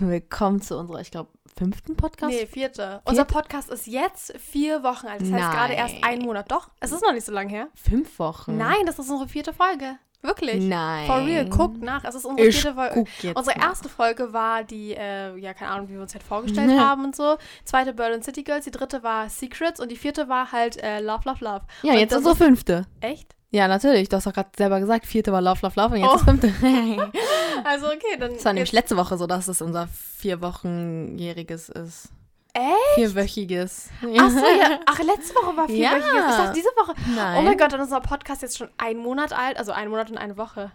Willkommen zu unserer, ich glaube, fünften Podcast. Nee, vierte. Unser Podcast ist jetzt vier Wochen alt. Das heißt Nein. gerade erst einen Monat. Doch, es ist noch nicht so lange her. Fünf Wochen. Nein, das ist unsere vierte Folge. Wirklich. Nein. For real, guckt nach. Es ist unsere Ich vierte Folge. Unsere nach. erste Folge war die, äh, ja, keine Ahnung, wie wir uns halt vorgestellt haben und so. Zweite Berlin City Girls, die dritte war Secrets und die vierte war halt äh, Love, Love, Love. Ja, Und jetzt unsere fünfte. Echt? Ja, natürlich. Du hast doch gerade selber gesagt, vierte war Love, Love, Love und jetzt Oh. ist fünfte. Also, okay, dann. Das war nämlich letzte Woche so, dass es unser vierwochenjähriges ist. Echt? Vierwöchiges. Ach so, ja. Ach, letzte Woche war Ja. vierwöchiges. Ich dachte, diese Woche. Nein. Oh mein Gott, dann ist unser Podcast jetzt schon einen Monat alt. Also einen Monat und eine Woche.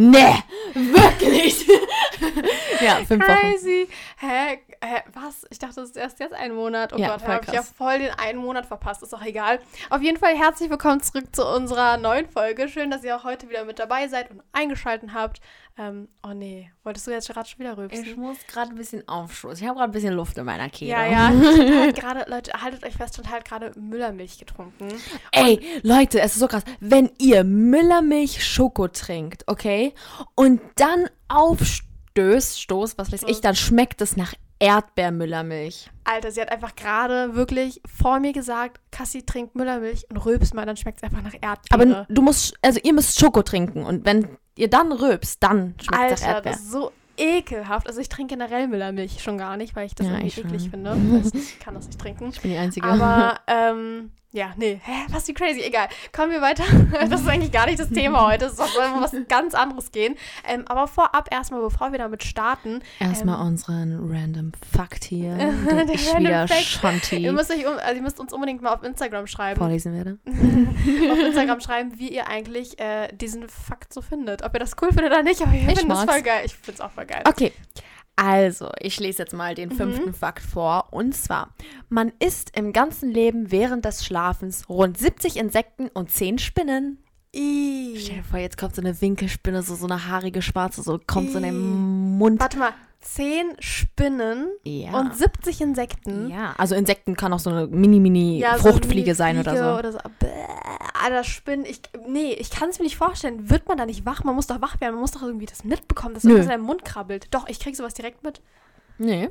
Nee, wirklich. ja, fünf Wochen. Crazy. Hä? Hä? Was? Ich dachte, das ist erst jetzt ein Monat. Oh Ja, Gott, habe ich ja voll den einen Monat verpasst. Ist auch egal. Auf jeden Fall herzlich willkommen zurück zu unserer neuen Folge. Schön, dass ihr auch heute wieder mit dabei seid und eingeschaltet habt. Ähm, oh nee, wolltest du jetzt gerade schon wieder rülpsen? Ich muss gerade ein bisschen aufstoßen. Ich habe gerade ein bisschen Luft in meiner Kehle. ja, ja. Ich halt gerade, Leute, haltet euch fest, und halt gerade Müllermilch getrunken. Ey, Leute, es ist so krass. Wenn ihr Müllermilch Schoko trinkt, okay, und dann aufstößt, Stoß, was weiß ich, Stoß. dann schmeckt es nach Erdbeermüllermilch. Alter, sie hat einfach gerade wirklich vor mir gesagt, Cassie trinkt Müllermilch und rülpst mal, dann schmeckt es einfach nach Erdbeere. Aber du musst, also ihr müsst Schoko trinken und wenn ihr dann rülpst, dann schmeckt es nach Alter, Erdbeer. das ist so ekelhaft. Also ich trinke generell Müllermilch schon gar nicht, weil ich das Ja, irgendwie ich eklig finde. Ich kann das nicht trinken. Ich bin die Einzige. Aber, ähm, ja, nee. Hä, was wie crazy. Egal. Kommen wir weiter. Das ist eigentlich gar nicht das Thema heute. Es soll um was ganz anderes gehen. Ähm, aber vorab erstmal, bevor wir damit starten, Erstmal ähm, unseren random Fakt hier, Der ich wieder Fact. Shanti ihr müsst, euch, also ihr müsst uns unbedingt mal auf Instagram schreiben. vorlesen werde. auf Instagram schreiben, wie ihr eigentlich äh, diesen Fakt so findet. Ob ihr das cool findet oder nicht, aber ich, Ich finde das voll geil. Ich finde es auch voll geil. Okay. Also, ich lese jetzt mal Mhm. den fünften Fakt vor. Und zwar, man isst im ganzen Leben während des Schlafens rund 70 Insekten und 10 Spinnen. Ih. Stell dir vor, jetzt kommt so eine Winkelspinne, so, so eine haarige schwarze, so kommt so in den Mund. Warte mal, 10 Spinnen Ja. und 70 Insekten. ja, also Insekten kann auch so eine Mini-Mini-Fruchtfliege so eine sein oder so. Oder so. Bäh, Alter, Spinnen. Ich, nee, ich kann es mir nicht vorstellen. Wird man da nicht wach? Man muss doch wach werden. Man muss doch irgendwie das mitbekommen, dass irgendwas in deinem Mund krabbelt. Doch, ich krieg sowas direkt mit. Nee,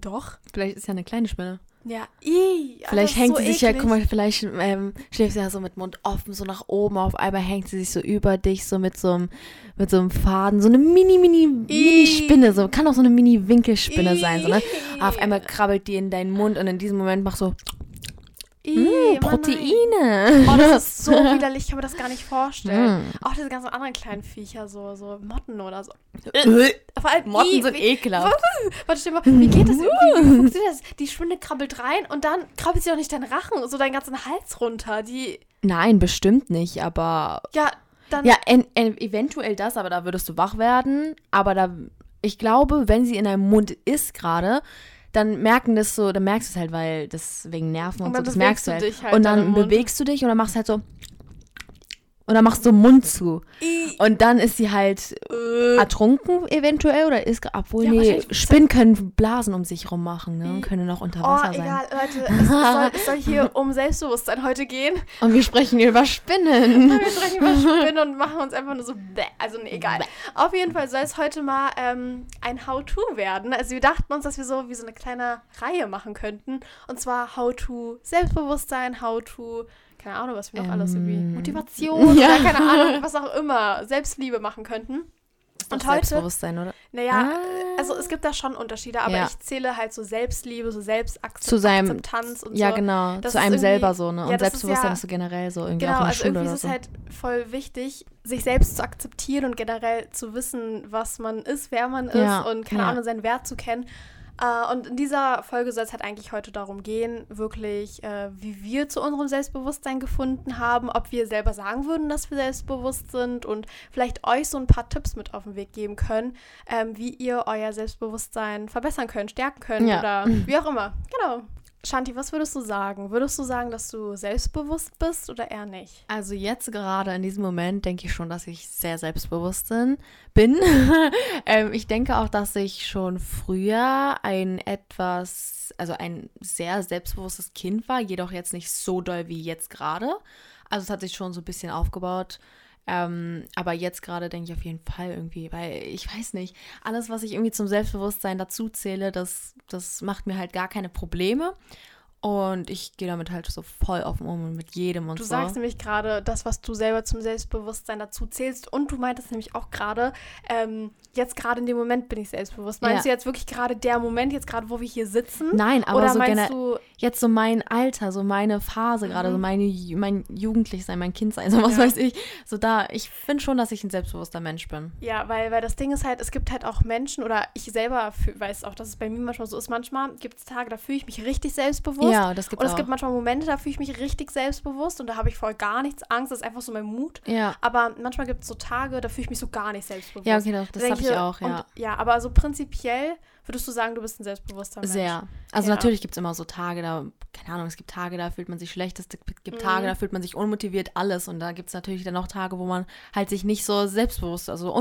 Doch. vielleicht ist ja eine kleine Spinne. Ja. Ih, Alter, Vielleicht hängt so sie sich ja, eklig. guck mal, vielleicht ähm, schläft sie ja so mit Mund offen, so nach oben, auf einmal hängt sie sich so über dich, so mit so einem, mit so einem Faden, so eine mini, mini, mini Spinne, so, kann auch so eine mini Winkelspinne sein, so, ne? Auf einmal krabbelt die in deinen Mund und in diesem Moment machst du Ih, mm, nein. Proteine. Oh, das ist so widerlich, ich kann mir das gar nicht vorstellen. Mm. Auch diese ganzen anderen kleinen Viecher, so, so Motten oder so. Äh, Vor allem Motten sind wie, ekelhaft. Warte, stell mal, wie geht das? Wie, wie funktioniert das? Die Spinne krabbelt rein und dann krabbelt sie doch nicht deinen Rachen, so deinen ganzen Hals runter. Die, Nein, bestimmt nicht, aber ja, dann. Ja, en, en, eventuell das, aber da würdest du wach werden. Aber da, ich glaube, wenn sie in deinem Mund ist gerade, dann merken das so, dann merkst du es halt, weil das wegen Nerven und, Und so, das merkst du du halt. halt und dann bewegst du dich und dann machst halt so. Und dann machst du Mund zu. Und dann ist sie halt äh, ertrunken eventuell oder ist, obwohl, Ja, nee, Spinnen können Blasen um sich rum machen, ne? Und können auch unter Oh, Wasser sein. egal, Leute. Es, soll, es soll hier um Selbstbewusstsein heute gehen. Und wir sprechen über Spinnen. Wir sprechen über Spinnen und machen uns einfach nur so. Bäh. Also, nee, egal. Auf jeden Fall soll es heute mal ähm, ein How-To werden. Also, wir dachten uns, dass wir so wie so eine kleine Reihe machen könnten. Und zwar How-To Selbstbewusstsein, How-To. Keine Ahnung, was wir noch alles irgendwie. Ähm, Motivation ja. oder keine Ahnung, was auch immer. Selbstliebe machen könnten. Und Doch heute, Selbstbewusstsein, oder? naja, Ah. also es gibt da schon Unterschiede, aber Ja. ich zähle halt so Selbstliebe, so Selbstakzeptanz Zu seinem- und Ja, so. genau. Das zu ist einem selber so, ne? ja, Und ist Selbstbewusstsein ja- ist so generell so irgendwie Genau, auch in der also Schule irgendwie oder ist so. es halt voll wichtig, sich selbst zu akzeptieren und generell zu wissen, was man ist, wer man ist Ja, und keine ja. Ahnung, seinen Wert zu kennen. Äh, und in dieser Folge soll es halt eigentlich heute darum gehen, wirklich, äh, wie wir zu unserem Selbstbewusstsein gefunden haben, ob wir selber sagen würden, dass wir selbstbewusst sind und vielleicht euch so ein paar Tipps mit auf den Weg geben können, ähm, wie ihr euer Selbstbewusstsein verbessern könnt, stärken könnt Ja. oder wie auch immer. Genau. Shanti, was würdest du sagen? Würdest du sagen, dass du selbstbewusst bist oder eher nicht? Also jetzt gerade in diesem Moment denke ich schon, dass ich sehr selbstbewusst bin. ähm, ich denke auch, dass ich schon früher ein etwas, also ein sehr selbstbewusstes Kind war, jedoch jetzt nicht so doll wie jetzt gerade. Also es hat sich schon so ein bisschen aufgebaut. Ähm, aber jetzt gerade denke ich auf jeden Fall irgendwie, weil ich weiß nicht, alles, was ich irgendwie zum Selbstbewusstsein dazu zähle, das, das macht mir halt gar keine Probleme. Und ich gehe damit halt so voll offen um und mit jedem und du so. Du sagst nämlich gerade das, was du selber zum Selbstbewusstsein dazu zählst. Und du meintest nämlich auch gerade, ähm, jetzt gerade in dem Moment bin ich selbstbewusst. Meinst ja. du jetzt wirklich gerade der Moment, jetzt gerade, wo wir hier sitzen? Nein, aber Oder so meinst du jetzt so mein Alter, so meine Phase gerade, mhm. so meine, mein Jugendlichsein, mein Kindsein, so was ja. weiß ich. So da, ich finde schon, dass ich ein selbstbewusster Mensch bin. Ja, weil, weil das Ding ist halt, es gibt halt auch Menschen, oder ich selber weiß auch, dass es bei mir manchmal so ist, manchmal gibt es Tage, da fühle ich mich richtig selbstbewusst. Ja, das gibt Und es auch. gibt manchmal Momente, da fühle ich mich richtig selbstbewusst und da habe ich voll gar nichts Angst, das ist einfach so mein Mut. Ja. Aber manchmal gibt es so Tage, da fühle ich mich so gar nicht selbstbewusst. Ja, okay, das, das habe ich auch, ja. Und, ja, aber so prinzipiell würdest du sagen, du bist ein selbstbewusster Mensch? Sehr. Also ja. natürlich gibt es immer so Tage, da, keine Ahnung, es gibt Tage, da fühlt man sich schlecht, es gibt Tage, mhm. da fühlt man sich unmotiviert, alles. Und da gibt es natürlich dann auch Tage, wo man halt sich nicht so selbstbewusst, also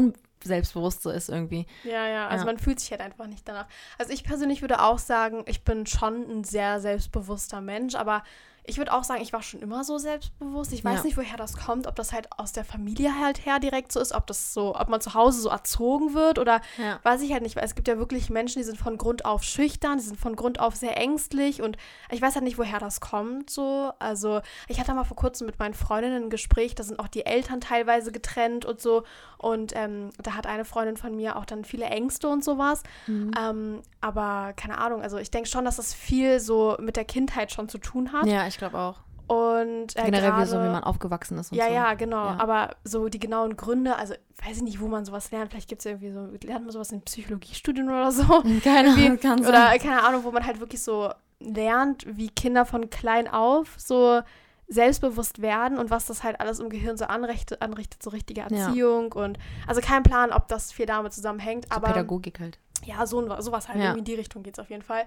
unselbstbewusst so ist irgendwie. Ja, ja, also ja. man fühlt sich halt einfach nicht danach. Also ich persönlich würde auch sagen, ich bin schon ein sehr selbstbewusster Mensch, aber ich würde auch sagen, ich war schon immer so selbstbewusst. Ich weiß ja. nicht, woher das kommt, ob das halt aus der Familie halt her direkt so ist, ob das so, ob man zu Hause so erzogen wird oder ja. weiß ich halt nicht, weil es gibt ja wirklich Menschen, die sind von Grund auf schüchtern, die sind von Grund auf sehr ängstlich und ich weiß halt nicht, woher das kommt so. Also ich hatte mal vor kurzem mit meinen Freundinnen ein Gespräch, da sind auch die Eltern teilweise getrennt und so und ähm, da hat eine Freundin von mir auch dann viele Ängste und sowas. Mhm. Ähm, aber keine Ahnung, also ich denke schon, dass das viel so mit der Kindheit schon zu tun hat. Ja, ich glaube auch. Und äh, generell grade, so, wie man aufgewachsen ist und ja, so. Ja, genau. Ja. Aber so die genauen Gründe, also weiß ich nicht, wo man sowas lernt. Vielleicht gibt es irgendwie so, lernt man sowas in Psychologiestudien oder so. Keine Ahnung, kann sein. Oder keine Ahnung, wo man halt wirklich so lernt, wie Kinder von klein auf so selbstbewusst werden und was das halt alles im Gehirn so anrichtet, anrichtet so richtige Erziehung ja. und also kein Plan, ob das viel damit zusammenhängt. So aber Pädagogik halt. Ja, so, sowas halt. Ja. Irgendwie in die Richtung geht es auf jeden Fall.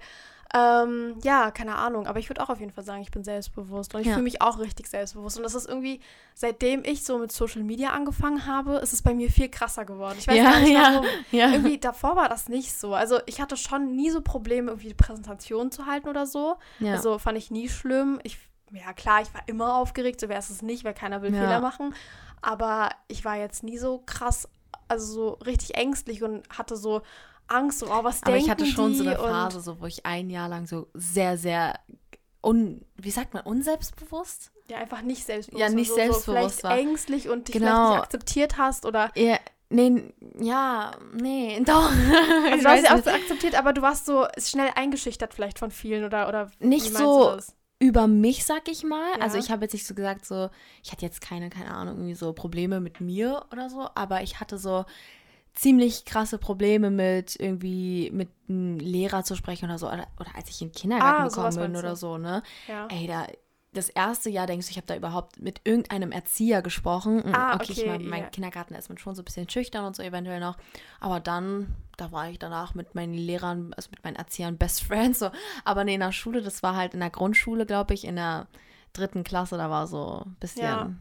Ähm, ja, keine Ahnung. Aber ich würde auch auf jeden Fall sagen, ich bin selbstbewusst. Und ich ja. fühle mich auch richtig selbstbewusst. Und das ist irgendwie, seitdem ich so mit Social Media angefangen habe, ist es bei mir viel krasser geworden. Ich weiß ja, gar nicht warum. Ja. Irgendwie davor war das nicht so. Also ich hatte schon nie so Probleme, irgendwie Präsentationen zu halten oder so. Also fand ich nie schlimm. Ich, ja klar, ich war immer aufgeregt, so wäre es nicht, weil keiner will Fehler machen. Aber ich war jetzt nie so krass also so richtig ängstlich und hatte so Angst oh, was Aber ich hatte schon so eine Phase, so, wo ich ein Jahr lang so sehr, sehr, un, wie sagt man, unselbstbewusst? Ja, einfach nicht selbstbewusst. Ja, nicht so, selbstbewusst so war. ängstlich und dich genau. vielleicht nicht akzeptiert hast oder... Ja, nee, ja, nee, doch. Also du hast ja auch so akzeptiert, aber du warst so schnell eingeschüchtert vielleicht von vielen oder... oder nicht so über mich, sag ich mal. Ja. Also ich habe jetzt nicht so gesagt, so, ich hatte jetzt keine, keine Ahnung, irgendwie so Probleme mit mir oder so, aber ich hatte so ziemlich krasse Probleme mit irgendwie mit einem Lehrer zu sprechen oder so. Oder, oder als ich in den Kindergarten ah, gekommen bin oder so, ne? Ja. Ey, da das erste Jahr denkst du, ich habe da überhaupt mit irgendeinem Erzieher gesprochen. Ah, okay, okay, ich mein, mein yeah. Kindergarten ist mit schon so ein bisschen schüchtern und so eventuell noch. Aber dann, da war ich danach mit meinen Lehrern, also mit meinen Erziehern Best Friends. So. Aber nee, in der Schule, das war halt in der Grundschule, glaube ich, in der dritten Klasse, da war so ein bisschen. Ja.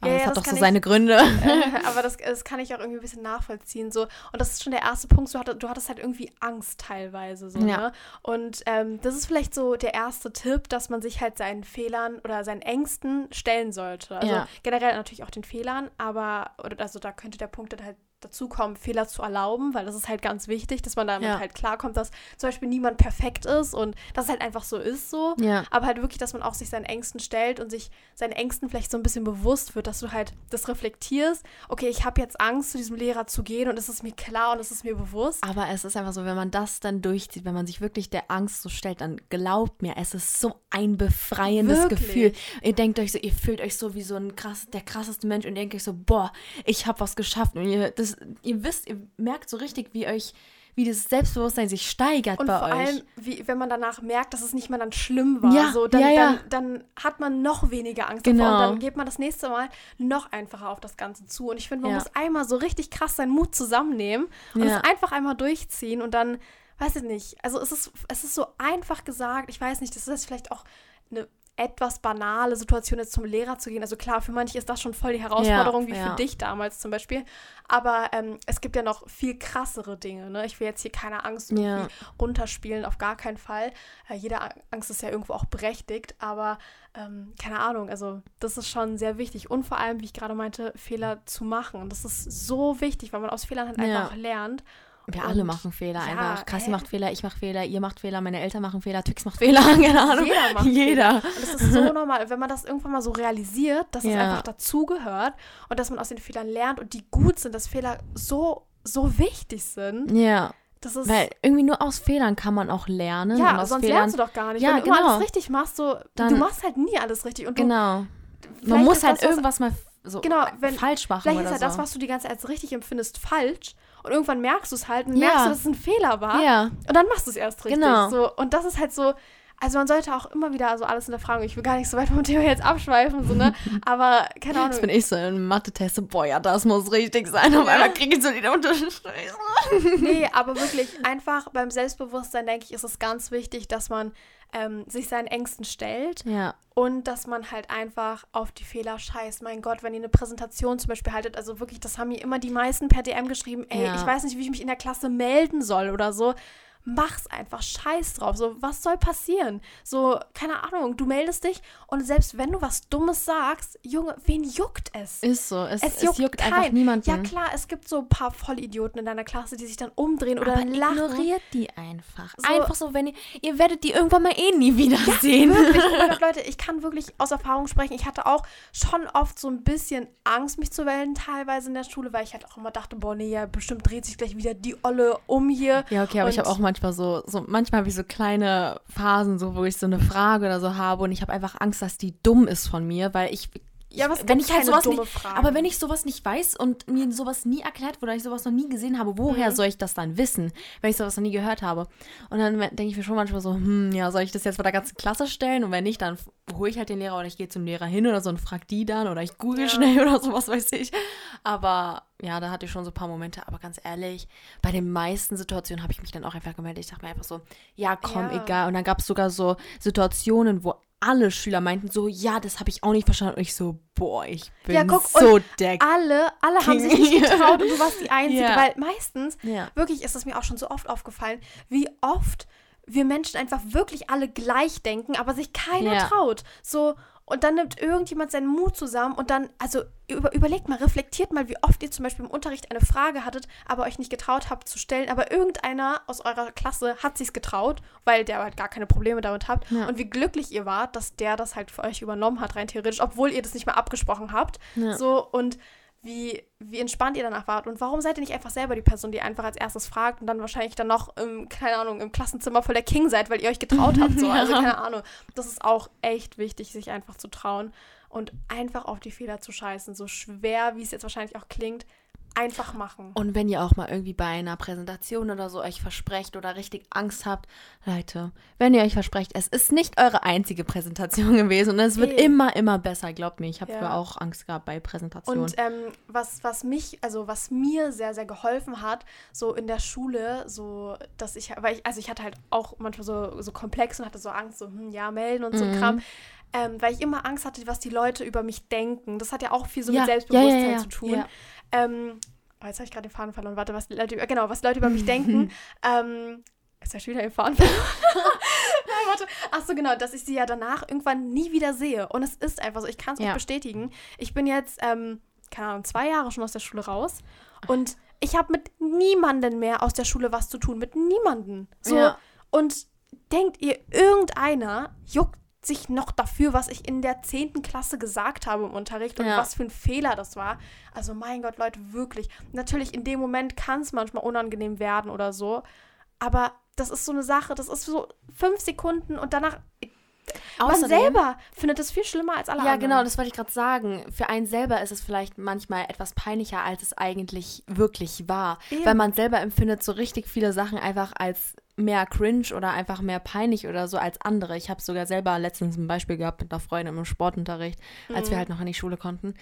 Aber ja, das ja, hat das doch so ich, seine Gründe. Äh, aber das, das kann ich auch irgendwie ein bisschen nachvollziehen. So. Und das ist schon der erste Punkt. Du hattest, du hattest halt irgendwie Angst teilweise. So, ja. ne? Und ähm, das ist vielleicht so der erste Tipp, dass man sich halt seinen Fehlern oder seinen Ängsten stellen sollte. Also ja. generell natürlich auch den Fehlern, aber oder, also da könnte der Punkt dann halt dazu kommen, Fehler zu erlauben, weil das ist halt ganz wichtig, dass man damit ja. halt klarkommt, dass zum Beispiel niemand perfekt ist und dass es halt einfach so ist so. Ja. Aber halt wirklich, dass man auch sich seinen Ängsten stellt und sich seinen Ängsten vielleicht so ein bisschen bewusst wird, dass du halt das reflektierst, okay, ich habe jetzt Angst, zu diesem Lehrer zu gehen und es ist mir klar und es ist mir bewusst. Aber es ist einfach so, wenn man das dann durchzieht, wenn man sich wirklich der Angst so stellt, dann glaubt mir, es ist so ein befreiendes wirklich? Gefühl. Ihr denkt euch so, ihr fühlt euch so wie so ein krass, der krasseste Mensch und ihr denkt euch so, boah, ich habe was geschafft und ihr, das ihr wisst, ihr merkt so richtig, wie euch, wie das Selbstbewusstsein sich steigert und bei vor euch. allem, wie, wenn man danach merkt, dass es nicht mehr dann schlimm war, ja, so, dann, ja, ja. Dann, dann, hat man noch weniger Angst genau. davor und dann geht man das nächste Mal noch einfacher auf das Ganze zu. Und ich finde, man muss einmal so richtig krass seinen Mut zusammennehmen und es einfach einmal durchziehen und dann, weiß ich nicht, also es ist, es ist so einfach gesagt, ich weiß nicht, das ist vielleicht auch eine etwas banale Situation jetzt zum Lehrer zu gehen. Also klar, für manche ist das schon voll die Herausforderung, Ja, wie ja. für dich damals zum Beispiel. Aber ähm, es gibt ja noch viel krassere Dinge. Ne? Ich will jetzt hier keine Angst irgendwie Ja. runterspielen, auf gar keinen Fall. Äh, jede Angst ist ja irgendwo auch berechtigt, aber ähm, keine Ahnung, also das ist schon sehr wichtig. Und vor allem, wie ich gerade meinte, Fehler zu machen. Und das ist so wichtig, weil man aus Fehlern halt einfach lernt. Wir alle machen Fehler ja, einfach. Kassi hä? macht Fehler, ich mache Fehler, ihr macht Fehler, meine Eltern machen Fehler, Twix macht Fehler, keine Ahnung. Jeder macht Jeder. Und das ist so normal. Wenn man das irgendwann mal so realisiert, dass es Ja. einfach dazugehört und dass man aus den Fehlern lernt und die gut sind, dass Fehler so, so wichtig sind, Ja, das ist. weil irgendwie nur aus Fehlern kann man auch lernen. ja, sonst Fehlern, lernst du doch gar nicht. Ja, Wenn du immer genau. alles richtig machst, so, Dann- du machst halt nie alles richtig. Und du, Genau. Man muss halt das, was- irgendwas mal so Genau, wenn- falsch machen Vielleicht oder ist ja so. das, was du die ganze Zeit als richtig empfindest, falsch. Und irgendwann merkst du es halt und Ja. merkst du, dass es ein Fehler war. ja, Und dann machst du es erst richtig. Genau. So. Und das ist halt so. Also man sollte auch immer wieder so alles hinterfragen. Ich will gar nicht so weit vom Thema jetzt abschweifen, so, ne? Aber keine Jetzt bin Ahnung. ich so in Mathe-Test, so, boah, ja, das muss richtig sein. Auf Ja. einmal kriege ich so den Unterschied. Nee, aber wirklich einfach beim Selbstbewusstsein, denke ich, ist es ganz wichtig, dass man ähm, sich seinen Ängsten stellt Ja, und dass man halt einfach auf die Fehler scheißt. Mein Gott, wenn ihr eine Präsentation zum Beispiel haltet, also wirklich, das haben mir immer die meisten per DM geschrieben, ey, Ja. ich weiß nicht, wie ich mich in der Klasse melden soll oder so. Mach's einfach, scheiß drauf. So, was soll passieren? So, keine Ahnung, du meldest dich und selbst wenn du was Dummes sagst, Junge, wen juckt es? ist so. Es, Es es juckt juckt, einfach niemanden. Ja klar, es gibt so ein paar Vollidioten in deiner Klasse, die sich dann umdrehen oder aber lachen. ignoriert die einfach. So- einfach so, wenn ihr, ihr werdet die irgendwann mal eh nie wiedersehen. Wirklich, oh Gott, Leute, ich kann wirklich aus Erfahrung sprechen. Ich hatte auch schon oft so ein bisschen Angst, mich zu melden, teilweise in der Schule, weil ich halt auch immer dachte, boah, nee, ja, bestimmt dreht sich gleich wieder die Olle um hier. Ja, okay, aber ich habe auch manchmal so, so manchmal habe ich so kleine Phasen, so wo ich so eine Frage oder so habe und ich habe einfach Angst, dass die dumm ist von mir, weil ich, ich Ja, es wenn ich halt sowas nicht, Fragen. aber wenn ich sowas nicht weiß und mir sowas nie erklärt wurde, ich sowas noch nie gesehen habe, woher Mhm. soll ich das dann wissen, wenn ich sowas noch nie gehört habe? Und dann denke ich mir schon manchmal so, hm, ja, soll ich das jetzt vor der ganzen Klasse stellen und wenn nicht, dann hole ich halt den Lehrer oder ich gehe zum Lehrer hin oder so und frag die dann oder ich google Ja. schnell oder sowas weiß ich. Aber ja, da hatte ich schon so ein paar Momente, aber ganz ehrlich, bei den meisten Situationen habe ich mich dann auch einfach gemeldet. Ich dachte mir einfach so, ja, komm, Ja. egal. Und dann gab es sogar so Situationen, wo alle Schüler meinten so, ja, das habe ich auch nicht verstanden. Und ich so, boah, ich bin Ja, guck, so der alle, alle haben sich nicht getraut und du warst die Einzige, Ja. weil meistens, Ja. wirklich ist es mir auch schon so oft aufgefallen, wie oft wir Menschen einfach wirklich alle gleich denken, aber sich keiner traut. So, und dann nimmt irgendjemand seinen Mut zusammen und dann, also über, überlegt mal, reflektiert mal, wie oft ihr zum Beispiel im Unterricht eine Frage hattet, aber euch nicht getraut habt zu stellen, aber irgendeiner aus eurer Klasse hat sich's getraut, weil der halt gar keine Probleme damit habt. Ja. Und wie glücklich ihr wart, dass der das halt für euch übernommen hat, rein theoretisch, obwohl ihr das nicht mal abgesprochen habt. Ja. So, und wie, wie entspannt ihr danach wart und warum seid ihr nicht einfach selber die Person, die einfach als erstes fragt und dann wahrscheinlich dann noch im, keine Ahnung, im Klassenzimmer voll der King seid, weil ihr euch getraut habt. So. Also keine Ahnung. Das ist auch echt wichtig, sich einfach zu trauen und einfach auf die Fehler zu scheißen. So schwer, wie es jetzt wahrscheinlich auch klingt, einfach machen. Und wenn ihr auch mal irgendwie bei einer Präsentation oder so euch versprecht oder richtig Angst habt, Leute, wenn ihr euch versprecht, es ist nicht eure einzige Präsentation gewesen und es wird Nee. immer, immer besser, glaubt mir. Ich habe Ja. früher auch Angst gehabt bei Präsentationen. Und ähm, was, was mich, also was mir sehr, sehr geholfen hat, so in der Schule, so, dass ich, weil ich, also ich hatte halt auch manchmal so, so Komplex und hatte so Angst, so, hm, ja, melden und so Mhm. Kram. Ähm, weil ich immer Angst hatte, was die Leute über mich denken. Das hat ja auch viel so Ja, mit ja, ja, Selbstbewusstsein ja, zu tun. ja. Ähm, oh, jetzt habe ich gerade den Faden verloren. Warte, was die Leute, über- genau, was die Leute über mich denken. Ähm, jetzt habe ich wieder den Faden verloren. Nein, warte. Ach so, genau, dass ich sie ja danach irgendwann nie wieder sehe. Und es ist einfach so, ich kann es Ja. euch bestätigen. Ich bin jetzt, ähm, keine Ahnung, zwei Jahre schon aus der Schule raus. Und ich habe mit niemanden mehr aus der Schule was zu tun. Mit niemanden. So. Ja. Und denkt ihr, irgendeiner juckt sich noch dafür, was ich in der 10. Klasse gesagt habe im Unterricht und Ja. was für ein Fehler das war. Also mein Gott, Leute, wirklich. Natürlich, in dem Moment kann es manchmal unangenehm werden oder so. Aber das ist so eine Sache, das ist so fünf Sekunden und danach. man Außerdem- selber findet es viel schlimmer als alle Ja, anderen. genau, das wollte ich gerade sagen. Für einen selber ist es vielleicht manchmal etwas peinlicher, als es eigentlich wirklich war. Eben. Weil man selber empfindet so richtig viele Sachen einfach als mehr cringe oder einfach mehr peinlich oder so als andere. Ich habe sogar selber letztens ein Beispiel gehabt mit einer Freundin im Sportunterricht, als wir halt noch an die Schule konnten.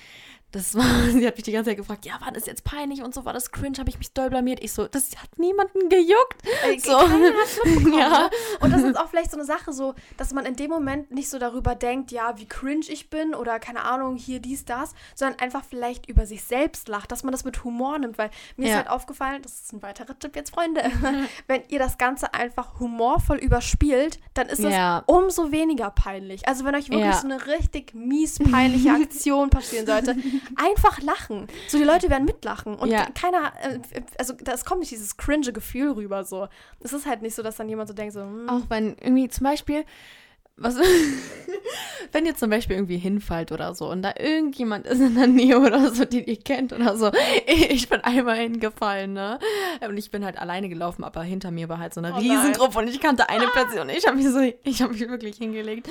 Das war, sie hat mich die ganze Zeit gefragt, ja, war das jetzt peinlich und so, war das cringe, habe ich mich doll blamiert. Ich so, das hat niemanden gejuckt. Ey, So. mitbekommen, Ja. ne? Und das ist auch vielleicht so eine Sache so, dass man in dem Moment nicht so darüber denkt, ja, wie cringe ich bin oder keine Ahnung, hier dies, das, sondern einfach vielleicht über sich selbst lacht, dass man das mit Humor nimmt, weil mir ist Ja. halt aufgefallen, das ist ein weiterer Tipp jetzt, Freunde, wenn ihr das Ganze einfach humorvoll überspielt, dann ist es Ja. umso weniger peinlich. Also wenn euch wirklich Ja. so eine richtig mies peinliche Aktion passieren sollte, einfach lachen. So die Leute werden mitlachen und Ja. keiner, äh, also das kommt nicht dieses cringe Gefühl rüber so. Es ist halt nicht so, dass dann jemand so denkt so, hm, Auch wenn irgendwie zum Beispiel, was, wenn ihr zum Beispiel irgendwie hinfallt oder so und da irgendjemand ist in der Nähe oder so, den ihr kennt oder so. Ich bin einmal hingefallen, ne? Und ich bin halt alleine gelaufen, aber hinter mir war halt so eine Oh. Riesengruppe und ich kannte eine Person. Ich habe mich so, ich habe mich wirklich hingelegt.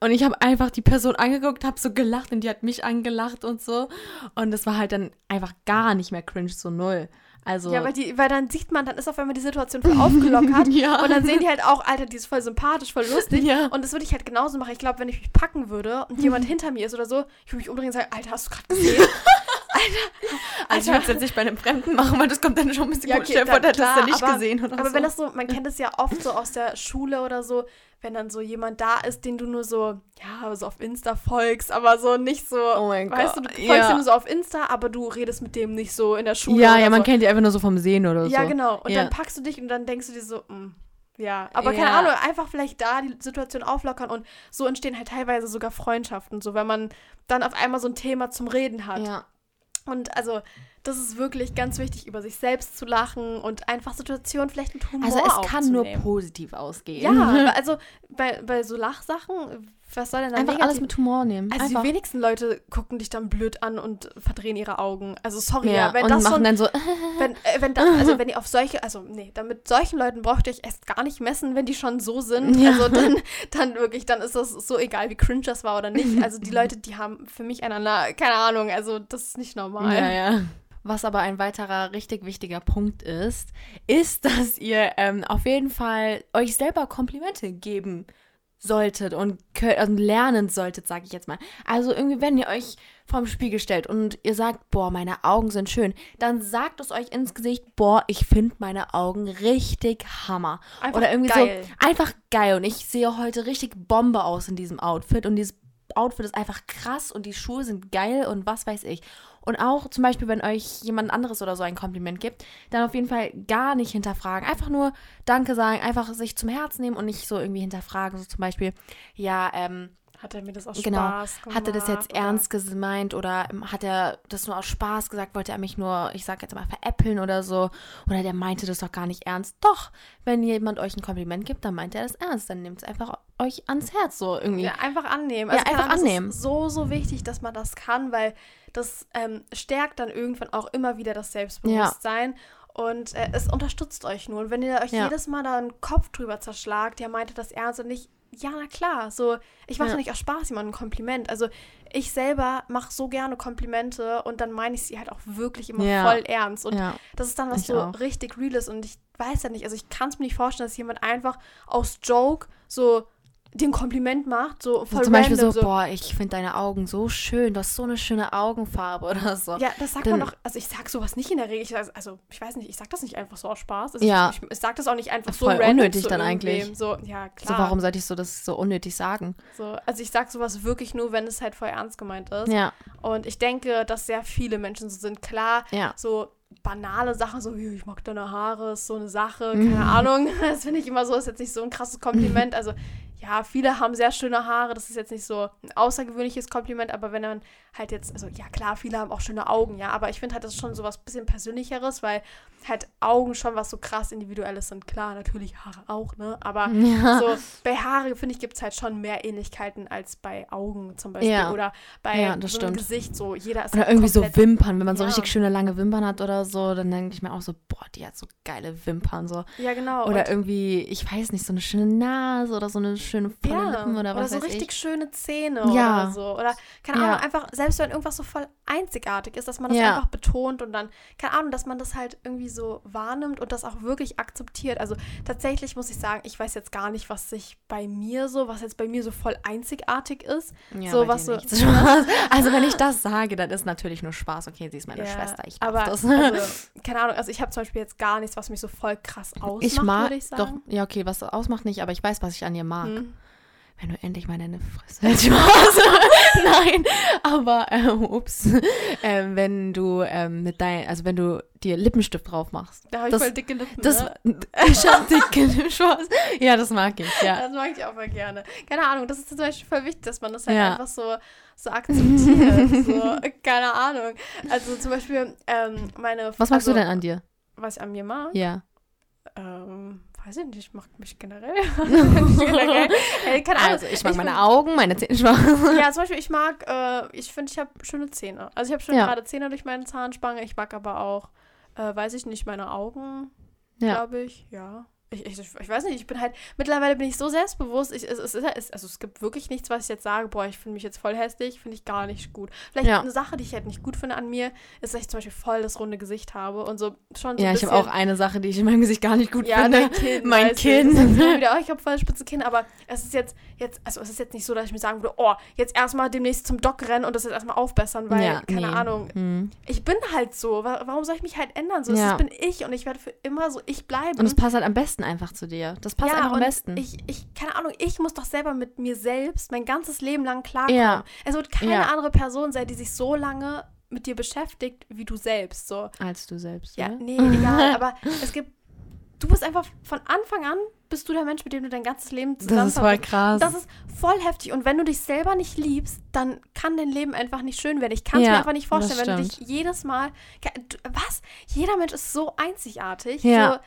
Und ich habe einfach die Person angeguckt, habe so gelacht und die hat mich angelacht und so. Und das war halt dann einfach gar nicht mehr cringe, so null. Also, Ja, weil, die, weil dann sieht man, dann ist auf einmal die Situation voll aufgelockert. Ja. Und dann sehen die halt auch, Alter, die ist voll sympathisch, voll lustig. Ja. Und das würde ich halt genauso machen. Ich glaube, wenn ich mich packen würde und jemand hinter mir ist oder so, ich würde mich umdrehen und sagen, Alter, hast du gerade gesehen? Also ich würde es jetzt nicht bei einem Fremden machen, weil das kommt dann schon ein bisschen Ja, okay, dir vor, der hat das klar, nicht aber- gesehen oder Aber so. wenn das so, man kennt es ja oft so aus der Schule oder so, wenn dann so jemand da ist, den du nur so, ja, so auf Insta folgst, aber so nicht so, Oh mein weißt Gott, du, du folgst ja. ihm nur so auf Insta, aber du redest mit dem nicht so in der Schule. ja, ja, man so. kennt die einfach nur so vom Sehen oder so. Ja, genau. Und Ja. dann packst du dich und dann denkst du dir so, mm, ja, aber Ja. keine Ahnung, einfach vielleicht da die Situation auflockern und so entstehen halt teilweise sogar Freundschaften, so wenn man dann auf einmal so ein Thema zum Reden hat. Ja. Und also, das ist wirklich ganz wichtig, über sich selbst zu lachen und einfach Situationen vielleicht mit Humor Also es kann nur positiv ausgehen. Ja, also bei, bei so Lachsachen, was soll denn da Einfach negativ? alles mit Humor nehmen. also einfach. die wenigsten Leute gucken dich dann blöd an und verdrehen ihre Augen. Also sorry, ja, wenn und das machen schon dann so, wenn, äh, wenn das, also wenn ihr auf solche, also nee, dann mit solchen Leuten braucht ihr euch erst gar nicht messen, wenn die schon so sind. Ja. Also dann, dann wirklich, dann ist das so egal, wie cringe das war oder nicht. Also die Leute, die haben für mich einander, keine Ahnung, also das ist nicht normal. Ja, ja. Was aber ein weiterer richtig wichtiger Punkt ist, ist, dass ihr ähm, auf jeden Fall euch selber Komplimente geben solltet und also lernen solltet, sage ich jetzt mal. Also irgendwie, wenn ihr euch vorm Spiegel stellt und ihr sagt, boah, meine Augen sind schön, dann sagt es euch ins Gesicht, boah, ich finde meine Augen richtig Hammer. Einfach Oder irgendwie geil. so einfach geil und ich sehe heute richtig Bombe aus in diesem Outfit und dieses Outfit ist einfach krass und die Schuhe sind geil und was weiß ich. Und auch zum Beispiel, wenn euch jemand anderes oder so ein Kompliment gibt, dann auf jeden Fall gar nicht hinterfragen. Einfach nur Danke sagen, einfach sich zum Herzen nehmen und nicht so irgendwie hinterfragen. So zum Beispiel, ja, ähm, Hat er mir das aus Genau. Spaß gemacht? hat er das jetzt oder- ernst gemeint oder hat er das nur aus Spaß gesagt? Wollte er mich nur, ich sag jetzt mal, veräppeln oder so? Oder der meinte das doch gar nicht ernst? Doch, wenn jemand euch ein Kompliment gibt, dann meint er das ernst. Dann nehmt es einfach euch ans Herz so irgendwie. Ja, einfach annehmen. Ja, keine einfach Ahnung, das annehmen. Ist so, so wichtig, dass man das kann, weil das ähm, stärkt dann irgendwann auch immer wieder das Selbstbewusstsein. Und äh, es unterstützt euch nur. Und wenn ihr euch Ja. jedes Mal da einen Kopf drüber zerschlagt, ja, meinte das ernst und nicht, ja, na klar, so, ich mache Ja. nicht aus Spaß jemandem ein Kompliment. Also ich selber mache so gerne Komplimente und dann meine ich sie halt auch wirklich immer Ja. voll ernst. Und ja. das ist dann was Ich so auch. richtig real ist und ich weiß ja nicht, also ich kann es mir nicht vorstellen, dass jemand einfach aus Joke so dem Kompliment macht, so voll Zum Beispiel random, so, boah, ich finde deine Augen so schön, du hast so eine schöne Augenfarbe oder so. Ja, das sagt Dann- man doch, also ich sag sowas nicht in der Regel, ich, sag- also ich weiß nicht, ich sag das nicht einfach so aus Spaß. Also Ja. Ich, ich, sag das auch nicht einfach so Voll random unnötig dann eigentlich. So, ja, So, klar. warum sollte ich so das so unnötig sagen? So, also ich sag sowas wirklich nur, wenn es halt voll ernst gemeint ist. Ja, Und ich denke, dass sehr viele Menschen so sind. Klar, ja. so banale Sachen, so, "Hier, ich mag deine Haare, ist so eine Sache, Mhm. keine Ahnung. Das finde ich immer so, ist jetzt nicht so ein krasses Kompliment. Also, ja, viele haben sehr schöne Haare, das ist jetzt nicht so ein außergewöhnliches Kompliment, aber wenn man halt jetzt, also ja klar, viele haben auch schöne Augen, ja, aber ich finde halt, das ist schon so was bisschen Persönlicheres, weil halt Augen schon was so krass Individuelles sind. Klar, natürlich Haare auch, ne, aber Ja. so bei Haare, finde ich, gibt es halt schon mehr Ähnlichkeiten als bei Augen zum Beispiel Ja. oder bei Ja, so. Gesicht, so jeder ist Oder halt irgendwie so Wimpern, wenn man so richtig schöne lange Wimpern hat oder so, dann denke ich mir auch so, boah, die hat so geile Wimpern so. Ja, genau. Oder irgendwie, ich weiß nicht, so eine schöne Nase oder so eine schöne volle Lippen oder was so weiß richtig ich. schöne Zähne Ja. oder so. Oder, keine Ja. Ahnung, einfach, selbst wenn irgendwas so voll einzigartig ist, dass man das Ja. einfach betont und dann, keine Ahnung, dass man das halt irgendwie so wahrnimmt und das auch wirklich akzeptiert. Also tatsächlich muss ich sagen, ich weiß jetzt gar nicht, was sich bei mir so, was jetzt bei mir so voll einzigartig ist. Ja, so was so. Also wenn ich das sage, dann ist natürlich nur Spaß. Okay, sie ist meine Ja, Schwester, ich aber das. also, keine Ahnung, also ich habe zum Beispiel jetzt gar nichts, was mich so voll krass ausmacht, ich mag würde ich doch, sagen. ja okay, was ausmacht nicht, aber ich weiß, was ich an ihr mag. Hm. Wenn du endlich mal deine Fresse hältst. Nein, aber ähm, ups, ähm, wenn du ähm, mit dein, also wenn du dir Lippenstift drauf machst. Da habe ich voll dicke Lippen. Das, ne? ich hab dicke Spaß. Ja, das mag ich, ja. Das mag ich auch voll gerne. Keine Ahnung, das ist zum Beispiel voll wichtig, dass man das halt Ja. einfach so, so akzeptiert. so, keine Ahnung. Also zum Beispiel, ähm, meine. Was magst also, du denn an dir? Was ich an mir mag? Ja. Ähm, weiß ich nicht, ich mag mich generell. generell. Hey, keine Ahnung. Also ich mag Ich meine Augen, meine Zähne. Ja, zum Beispiel, ich mag, äh, ich finde, ich habe schöne Zähne. Also ich habe schöne Ja. gerade Zähne durch meine Zahnspange. Ich mag aber auch, äh, weiß ich nicht, meine Augen, Ja. glaube ich. Ja. Ich, ich, ich weiß nicht, ich bin halt, mittlerweile bin ich so selbstbewusst. Ich, es, es, es, also es gibt wirklich nichts, was ich jetzt sage, boah, ich finde mich jetzt voll hässlich, finde ich gar nicht gut. Vielleicht Ja. eine Sache, die ich halt nicht gut finde an mir, ist, dass ich zum Beispiel voll das runde Gesicht habe und so schon so Ja, ich habe auch eine Sache, die ich in meinem Gesicht gar nicht gut ja, finde. dein Kinn. Mein Kinn. Wieder, oh, ich habe voll spitze Kinn, aber es ist jetzt, jetzt, also es ist jetzt nicht so, dass ich mir sagen würde, oh, jetzt erstmal demnächst zum Doc rennen und das jetzt erstmal aufbessern, weil, ja, keine nee. Ahnung, Hm. ich bin halt so. Wa- Warum soll ich mich halt ändern? So, das bin ich und ich werde für immer so ich bleiben. Und es passt halt am besten einfach zu dir. Das passt ja, einfach am besten. Ich, ich, keine Ahnung, ich muss doch selber mit mir selbst mein ganzes Leben lang klarkommen. Ja. Es wird keine Ja. andere Person sein, die sich so lange mit dir beschäftigt, wie du selbst. So. Als du selbst. Ja, ne? nee, egal. aber es gibt, du bist einfach von Anfang an, bist du der Mensch, mit dem du dein ganzes Leben zusammen Das ist voll krass. das ist voll heftig. Und wenn du dich selber nicht liebst, dann kann dein Leben einfach nicht schön werden. Ich kann es Ja, mir einfach nicht vorstellen, wenn du dich jedes Mal. Was? Jeder Mensch ist so einzigartig. Ja. So,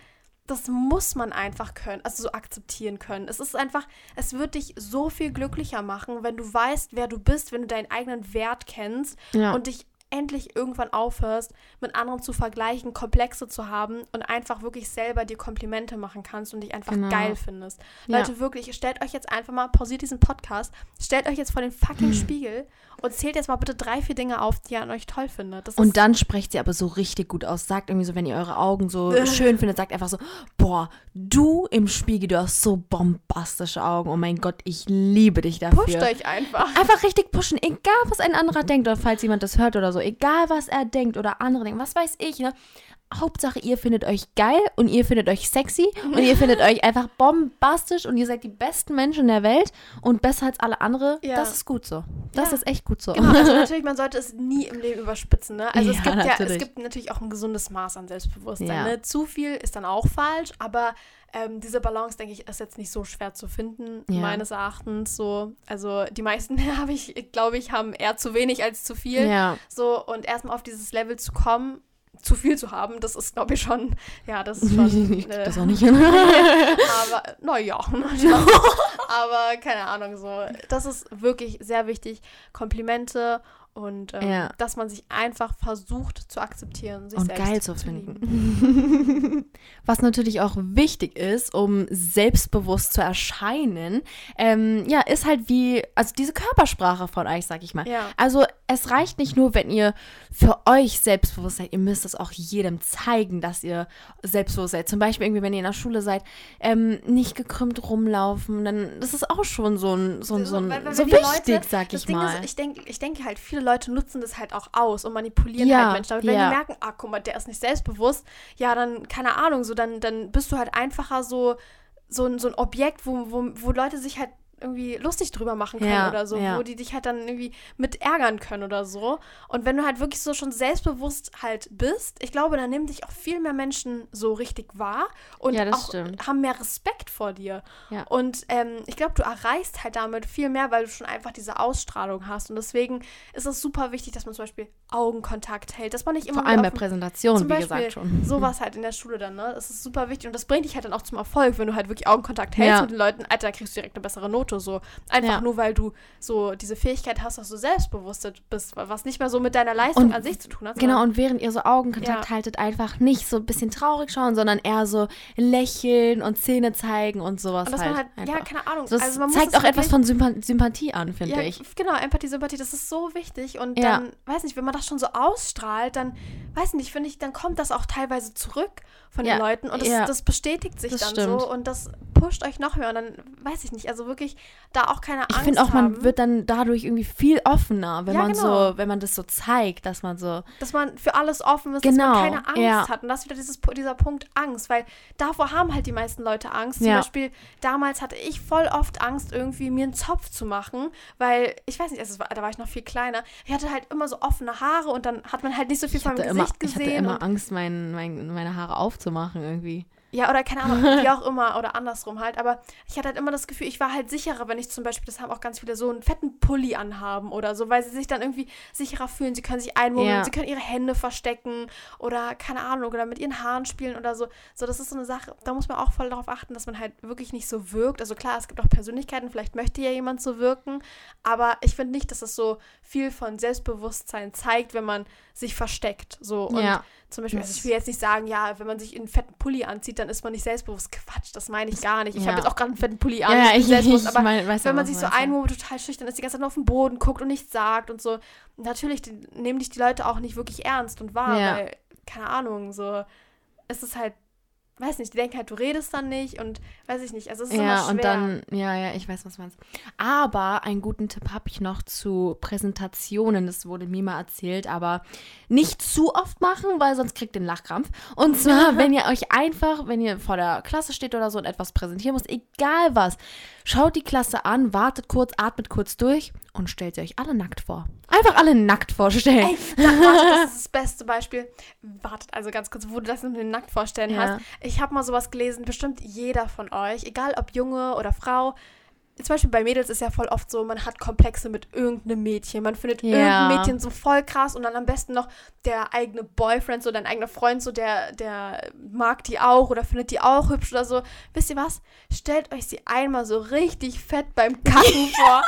das muss man einfach können, also so akzeptieren können. Es ist einfach, es wird dich so viel glücklicher machen, wenn du weißt, wer du bist, wenn du deinen eigenen Wert kennst ja. und dich endlich irgendwann aufhörst, mit anderen zu vergleichen, Komplexe zu haben und einfach wirklich selber dir Komplimente machen kannst und dich einfach Genau. geil findest. Ja. Leute, wirklich, stellt euch jetzt einfach mal, pausiert diesen Podcast, stellt euch jetzt vor den fucking Hm. Spiegel und zählt jetzt mal bitte drei, vier Dinge auf, die ihr an euch toll findet. Das Und dann sprecht sie aber so richtig gut aus. Sagt irgendwie so, wenn ihr eure Augen so schön findet, sagt einfach so, boah, du im Spiegel, du hast so bombastische Augen. Oh mein Gott, ich liebe dich dafür. pusht euch einfach. Einfach richtig pushen, egal was ein anderer denkt oder falls jemand das hört oder so, egal was er denkt oder andere denken, was weiß ich, ne? Hauptsache, ihr findet euch geil und ihr findet euch sexy und ihr findet euch einfach bombastisch und ihr seid die besten Menschen der Welt und besser als alle andere. Ja. Das ist gut so. Das Ja. ist echt gut so. Genau, also natürlich, man sollte es nie im Leben überspitzen, ne? Also es Ja, gibt ja, es natürlich. gibt natürlich auch ein gesundes Maß an Selbstbewusstsein, ne? Zu viel ist dann auch falsch, aber ähm, diese Balance, denke ich, ist jetzt nicht so schwer zu finden, Ja. meines Erachtens, so. Also die meisten, habe ich, glaube ich, haben eher zu wenig als zu viel, Ja. so. Und erstmal auf dieses Level zu kommen, zu viel zu haben, das ist, glaube ich, schon, ja, das ist schon... Ich äh, das auch nicht. aber, naja, aber keine Ahnung, so. Das ist wirklich sehr wichtig. Komplimente und ähm, Ja. dass man sich einfach versucht zu akzeptieren, sich und selbst geil zu finden. Was natürlich auch wichtig ist, um selbstbewusst zu erscheinen, ähm, ja, ist halt wie, also diese Körpersprache von euch, sag ich mal. Ja. Also es reicht nicht nur, wenn ihr für euch selbstbewusst seid, ihr müsst es auch jedem zeigen, dass ihr selbstbewusst seid. Zum Beispiel irgendwie, wenn ihr in der Schule seid, ähm, nicht gekrümmt rumlaufen, dann das ist auch schon so ein, so, ein- so, ein, weil- weil so wichtig, Leute- sag ich Ding mal. ist, ich denke ich denke halt, viele Leute nutzen das halt auch aus und manipulieren Ja, halt Menschen. damit. wenn ja. die merken, ah, guck mal, der ist nicht selbstbewusst, ja, dann, keine Ahnung, so, dann, dann bist du halt einfacher so, so, ein, so ein Objekt, wo, wo, wo Leute sich halt irgendwie lustig drüber machen können Ja, oder so, ja. wo die dich halt dann irgendwie mit ärgern können oder so. Und wenn du halt wirklich so schon selbstbewusst halt bist, ich glaube, dann nehmen dich auch viel mehr Menschen so richtig wahr und Ja, auch stimmt. haben mehr Respekt vor dir. Und ähm, ich glaube, du erreichst halt damit viel mehr, weil du schon einfach diese Ausstrahlung hast. Und deswegen ist es super wichtig, dass man zum Beispiel Augenkontakt hält, dass man nicht immer Vor allem bei Präsentationen, wie Beispiel gesagt schon. sowas halt in der Schule dann, ne? Das ist super wichtig und das bringt dich halt dann auch zum Erfolg, wenn du halt wirklich Augenkontakt hältst mit den Leuten. Alter, da kriegst du direkt eine bessere Note. Foto. So einfach Ja. nur, weil du so diese Fähigkeit hast, dass du selbstbewusst bist, was nicht mehr so mit deiner Leistung Und an sich zu tun hat. Genau, und während ihr so Augenkontakt Ja. haltet, einfach nicht so ein bisschen traurig schauen, sondern eher so lächeln und Zähne zeigen und sowas und halt. man halt, ja, keine Ahnung. so, das also zeigt auch etwas von Sympa Sympathie an, finde ja, ich. Genau, Empathie, Sympathie, das ist so wichtig. Und dann, weiß nicht, wenn man das schon so ausstrahlt, dann, weiß nicht, finde ich, dann kommt das auch teilweise zurück von den Leuten und das, das bestätigt sich Das dann stimmt. so und das pusht euch noch mehr. Und dann, weiß ich nicht, also wirklich da auch keine Ich Angst finde auch, man haben, wird dann dadurch irgendwie viel offener, wenn Ja, man genau. so, wenn man das so zeigt, dass man so. dass man für alles offen ist, Genau, dass man keine Angst ja. hat. Und das ist wieder dieses, dieser Punkt Angst, weil davor haben halt die meisten Leute Angst. Zum Ja. Beispiel, damals hatte ich voll oft Angst, irgendwie mir einen Zopf zu machen, weil, ich weiß nicht, war, da war ich noch viel kleiner. Ich hatte halt immer so offene Haare und dann hat man halt nicht so viel Ich von meinem immer, Gesicht ich gesehen. hatte immer Angst, mein, mein, meine Haare aufzumachen irgendwie. Ja, oder keine Ahnung, wie auch immer, oder andersrum halt. Aber ich hatte halt immer das Gefühl, ich war halt sicherer, wenn ich zum Beispiel, das haben auch ganz viele so einen fetten Pulli anhaben oder so, weil sie sich dann irgendwie sicherer fühlen. Sie können sich einmummeln, Ja. sie können ihre Hände verstecken oder keine Ahnung, oder mit ihren Haaren spielen oder so. So, das ist so eine Sache, da muss man auch voll darauf achten, dass man halt wirklich nicht so wirkt. Also klar, es gibt auch Persönlichkeiten, vielleicht möchte ja jemand so wirken, aber ich finde nicht, dass das so viel von Selbstbewusstsein zeigt, wenn man sich versteckt. So, und ja. zum Beispiel, also ich will jetzt nicht sagen, ja, wenn man sich in einen fetten Pulli anzieht, dann ist man nicht selbstbewusst. Quatsch, das meine ich gar nicht. Ich Ja. habe jetzt auch gerade einen fetten Pulli an. Ja, ich, ich, selbstbewusst, aber mein, wenn man sich so meinst, ja. einmummelt, total schüchtern ist, die ganze Zeit nur auf den Boden guckt und nichts sagt und so. Natürlich die, nehmen dich die Leute auch nicht wirklich ernst und wahr, Ja. weil, keine Ahnung, so, es ist halt, weiß nicht, die denken halt, du redest dann nicht und weiß ich nicht. Also es ist immer Ja, schwer. und dann, ja, ja, ich weiß, was meinst. Aber einen guten Tipp habe ich noch zu Präsentationen. Das wurde mir mal erzählt, aber nicht zu oft machen, weil sonst kriegt ihr einen Lachkrampf. Und zwar, wenn ihr euch einfach, wenn ihr vor der Klasse steht oder so und etwas präsentieren müsst, egal was, schaut die Klasse an, wartet kurz, atmet kurz durch und stellt sie euch alle nackt vor. Einfach alle nackt vorstellen. Ey, da, warte, das ist das beste Beispiel. Wartet also ganz kurz, wo du das mit dem Nackt vorstellen Ja. hast. Ich habe mal sowas gelesen, bestimmt jeder von euch, egal ob Junge oder Frau. Zum Beispiel bei Mädels ist ja voll oft so, man hat Komplexe mit irgendeinem Mädchen. Man findet Ja. irgendein Mädchen so voll krass und dann am besten noch der eigene Boyfriend, so dein eigener Freund, so der, der mag die auch oder findet die auch hübsch oder so. Wisst ihr was? Stellt euch sie einmal so richtig fett beim Kacken vor.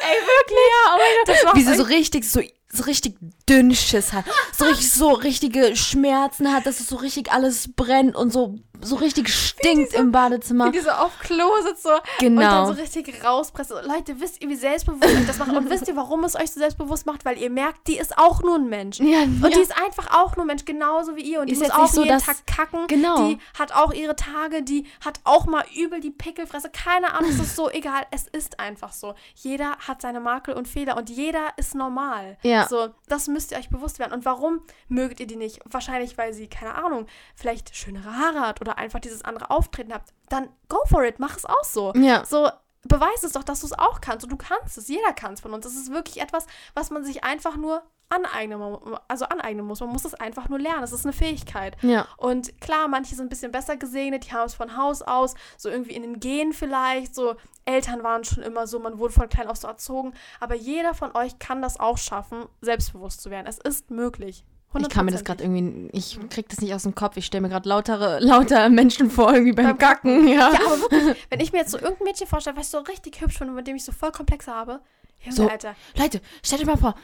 Ey, wirklich? Ja, oh mein Gott. Das Wie sie so richtig, so, so richtig Dünnschiss hat. So richtig, so richtige Schmerzen hat, dass es so richtig alles brennt und so, so richtig stinkt im Badezimmer. Wie die so auf Klo sitzt so und Genau. dann so richtig rauspresst. Leute, wisst ihr, wie selbstbewusst euch das macht? Und wisst ihr, warum es euch so selbstbewusst macht? Weil ihr merkt, die ist auch nur ein Mensch. Ja, Und ja. die ist einfach auch nur ein Mensch, genauso wie ihr. Und die Ist muss auch so, jeden Tag kacken. Genau. Die hat auch ihre Tage, die hat auch mal übel die Pickelfresse. Keine Ahnung, es ist so egal. Es ist einfach so. Jeder hat seine Makel und Fehler und jeder ist normal. Ja. So, das müsst ihr euch bewusst werden. Und warum mögt ihr die nicht? Wahrscheinlich, weil sie, keine Ahnung, vielleicht schönere Haare hat oder einfach dieses andere Auftreten habt. Dann go for it, mach es auch so. Ja. So, beweis es doch, dass du es auch kannst. Und du kannst es. Jeder kann es von uns. Das ist wirklich etwas, was man sich einfach nur aneignen, also aneignen muss. Man muss es einfach nur lernen. Es ist eine Fähigkeit. Ja. Und klar, manche sind ein bisschen besser gesegnet, die haben es von Haus aus, so irgendwie in den Genen vielleicht, so Eltern waren schon immer so, man wurde von klein auf so erzogen, aber jeder von euch kann das auch schaffen, selbstbewusst zu werden. Es ist möglich. Ich kann mir das gerade irgendwie, ich krieg das nicht aus dem Kopf. Ich stelle mir gerade lautere, lauter Menschen vor, irgendwie beim, Beim Kacken. Ja. Ja, aber wirklich, wenn ich mir jetzt so irgendein Mädchen vorstelle, was ich so richtig hübsch finde, mit dem ich so voll Komplexe habe, Junge, So. Alter. Leute, stellt euch mal vor,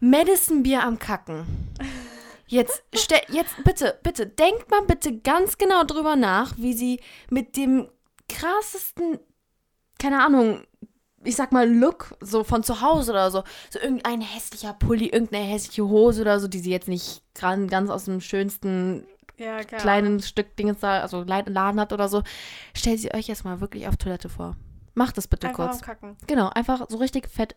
Madison Bier am Kacken. Jetzt, stell, jetzt bitte, bitte, denkt mal bitte ganz genau drüber nach, wie sie mit dem krassesten, keine Ahnung, ich sag mal Look, so von zu Hause oder so, so irgendein hässlicher Pulli, irgendeine hässliche Hose oder so, die sie jetzt nicht ganz aus dem schönsten Ja, kleinen Stück Dinges da, also Laden hat oder so, stellt sie euch erstmal wirklich auf Toilette vor. Macht das bitte Einfach kurz. am Kacken. Genau, einfach so richtig fett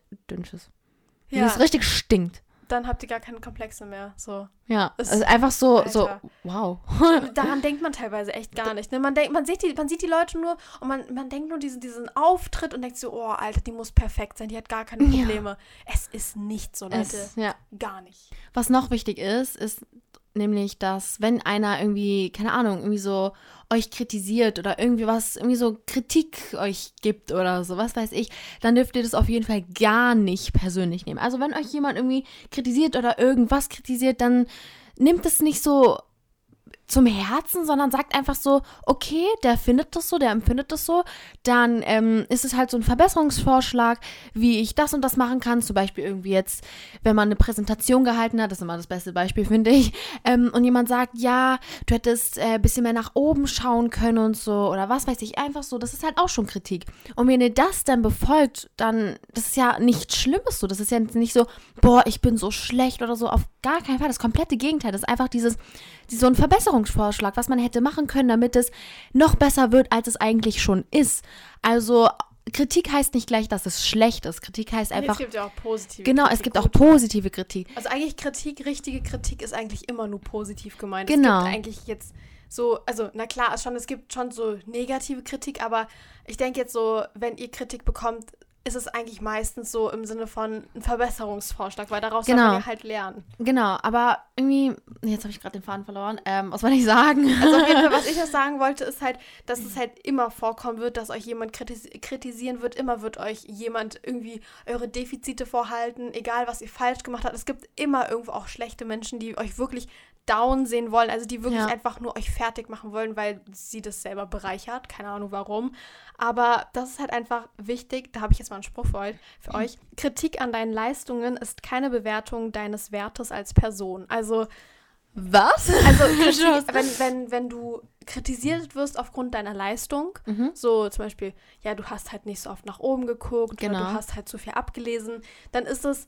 dünnsches. Wie Ja, es richtig stinkt. dann habt ihr gar keine Komplexe mehr. So. Ja, Es- also einfach so, so, wow. Daran denkt man teilweise echt gar nicht. Ne? Man, denkt, man, sieht die, man sieht die Leute nur und man, man denkt nur diesen, diesen Auftritt und denkt so, oh, Alter, die muss perfekt sein, die hat gar keine Ja. Probleme. Es ist nicht so, Leute. Es, ja. gar nicht. Was noch wichtig ist, ist nämlich, dass wenn einer irgendwie, keine Ahnung, irgendwie so euch kritisiert oder irgendwie was, irgendwie so Kritik euch gibt oder so, was weiß ich, dann dürft ihr das auf jeden Fall gar nicht persönlich nehmen. Also wenn euch jemand irgendwie kritisiert oder irgendwas kritisiert, dann nehmt es nicht so zum Herzen, sondern sagt einfach so, okay, der findet das so, der empfindet das so, dann ähm, ist es halt so ein Verbesserungsvorschlag, wie ich das und das machen kann. Zum Beispiel irgendwie jetzt, wenn man eine Präsentation gehalten hat, das ist immer das beste Beispiel, finde ich, ähm, und jemand sagt, ja, du hättest ein äh, bisschen mehr nach oben schauen können und so, oder was weiß ich, einfach so, das ist halt auch schon Kritik. Und wenn ihr das dann befolgt, dann, das ist ja nichts Schlimmes so, das ist ja nicht so, boah, ich bin so schlecht oder so, auf gar keinen Fall, das komplette Gegenteil, das ist einfach dieses, so ein Verbesserungsvorschlag, was man hätte machen können, damit es noch besser wird, als es eigentlich schon ist. Also Kritik heißt nicht gleich, dass es schlecht ist. Kritik heißt einfach. Nee, es gibt ja auch positive Genau, Kritik, es gibt auch positive Kritik. Also eigentlich Kritik, richtige Kritik ist eigentlich immer nur positiv gemeint. Genau. Es gibt eigentlich jetzt so, also na klar, schon, es gibt schon so negative Kritik, aber ich denke jetzt so, wenn ihr Kritik bekommt, ist es eigentlich meistens so im Sinne von ein Verbesserungsvorschlag, weil daraus Genau. soll man ja halt lernen. Genau, aber irgendwie, jetzt habe ich gerade den Faden verloren. Ähm, was wollte ich sagen? Also auf jeden Fall, was ich noch sagen wollte, ist halt, dass es halt immer vorkommen wird, dass euch jemand kritis kritisieren wird. Immer wird euch jemand irgendwie eure Defizite vorhalten, egal was ihr falsch gemacht habt. Es gibt immer irgendwo auch schlechte Menschen, die euch wirklich down sehen wollen, also die wirklich Ja. einfach nur euch fertig machen wollen, weil sie das selber bereichert. Keine Ahnung warum. Aber das ist halt einfach wichtig. Da habe ich jetzt mal einen Spruch für euch, für euch. Kritik an deinen Leistungen ist keine Bewertung deines Wertes als Person. Also was? also. Kritik, wenn, wenn, wenn du kritisiert wirst aufgrund deiner Leistung, Mhm. so zum Beispiel, ja, du hast halt nicht so oft nach oben geguckt oder Genau. du hast halt zu viel abgelesen, dann ist es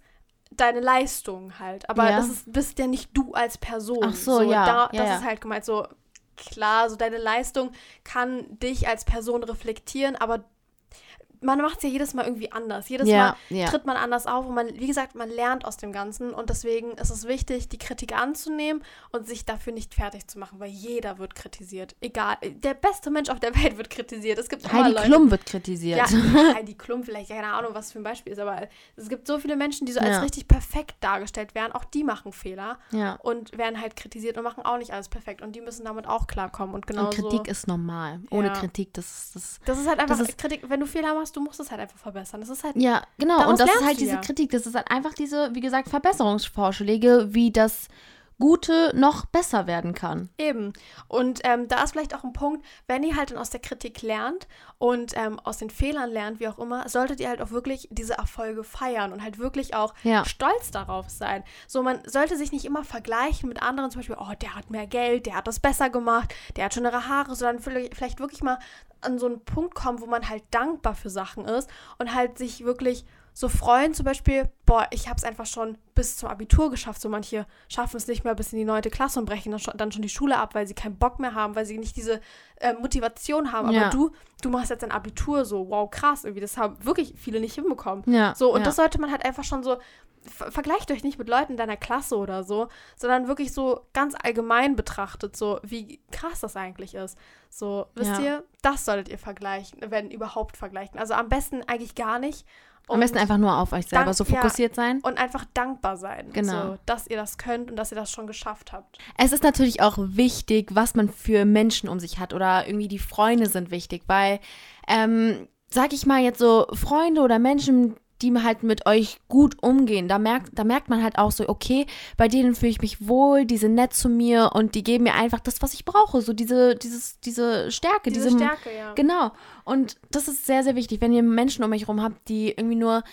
deine Leistung halt. Aber Ja. das ist, bist ja nicht du als Person. Ach so, ja, Da, das ja. ist halt gemeint so, klar, so deine Leistung kann dich als Person reflektieren, aber man macht es ja jedes Mal irgendwie anders. Jedes Ja, Mal ja. tritt man anders auf und man, wie gesagt, man lernt aus dem Ganzen und deswegen ist es wichtig, die Kritik anzunehmen und sich dafür nicht fertig zu machen, weil jeder wird kritisiert. Egal, der beste Mensch auf der Welt wird kritisiert. Es gibt immer Heidi Leute, Klum wird kritisiert. ja, Heidi Klum vielleicht, keine Ahnung, was für ein Beispiel ist, aber es gibt so viele Menschen, die so als Ja. richtig perfekt dargestellt werden, auch die machen Fehler und werden halt kritisiert und machen auch nicht alles perfekt und die müssen damit auch klarkommen und genau Und Kritik ist normal. Ohne. Kritik, das das. das ist halt einfach das ist- Kritik, wenn du Fehler machst, du musst es halt einfach verbessern. Das ist halt Ja, genau. Und das ist halt diese ja. Kritik. Das ist halt einfach diese, wie gesagt, Verbesserungsvorschläge, wie das Gute noch besser werden kann. Eben. Und ähm, da ist vielleicht auch ein Punkt, wenn ihr halt dann aus der Kritik lernt und ähm, aus den Fehlern lernt, wie auch immer, solltet ihr halt auch wirklich diese Erfolge feiern und halt wirklich auch Ja. stolz darauf sein. So, man sollte sich nicht immer vergleichen mit anderen, zum Beispiel, oh, der hat mehr Geld, der hat das besser gemacht, der hat schönere Haare, sondern vielleicht vielleicht wirklich mal an so einen Punkt kommen, wo man halt dankbar für Sachen ist und halt sich wirklich so freuen, zum Beispiel, boah, ich habe es einfach schon bis zum Abitur geschafft. So manche schaffen es nicht mehr bis in die neunte Klasse und brechen dann schon, dann schon die Schule ab, weil sie keinen Bock mehr haben, weil sie nicht diese äh, Motivation haben. Aber Ja. du, du machst jetzt ein Abitur so, wow, krass, irgendwie, das haben wirklich viele nicht hinbekommen. Ja. So, und ja. das sollte man halt einfach schon so, ver vergleicht euch nicht mit Leuten deiner Klasse oder so, sondern wirklich so ganz allgemein betrachtet, so wie krass das eigentlich ist. So, wisst ihr, das solltet ihr vergleichen, wenn überhaupt vergleichen. Also am besten eigentlich gar nicht. Am besten einfach nur auf euch selber Dank- so ja. fokussiert sein. und einfach dankbar sein, Genau. so, dass ihr das könnt und dass ihr das schon geschafft habt. Es ist natürlich auch wichtig, was man für Menschen um sich hat oder irgendwie die Freunde sind wichtig, weil, ähm, sag ich mal jetzt so, Freunde oder Menschen, die halt mit euch gut umgehen, da merkt, da merkt man halt auch so, okay, bei denen fühle ich mich wohl, die sind nett zu mir und die geben mir einfach das, was ich brauche, so diese, dieses, diese Stärke, Diese, diese, Stärke, ja. Genau. Und das ist sehr, sehr wichtig, wenn ihr Menschen um euch herum habt, die irgendwie nur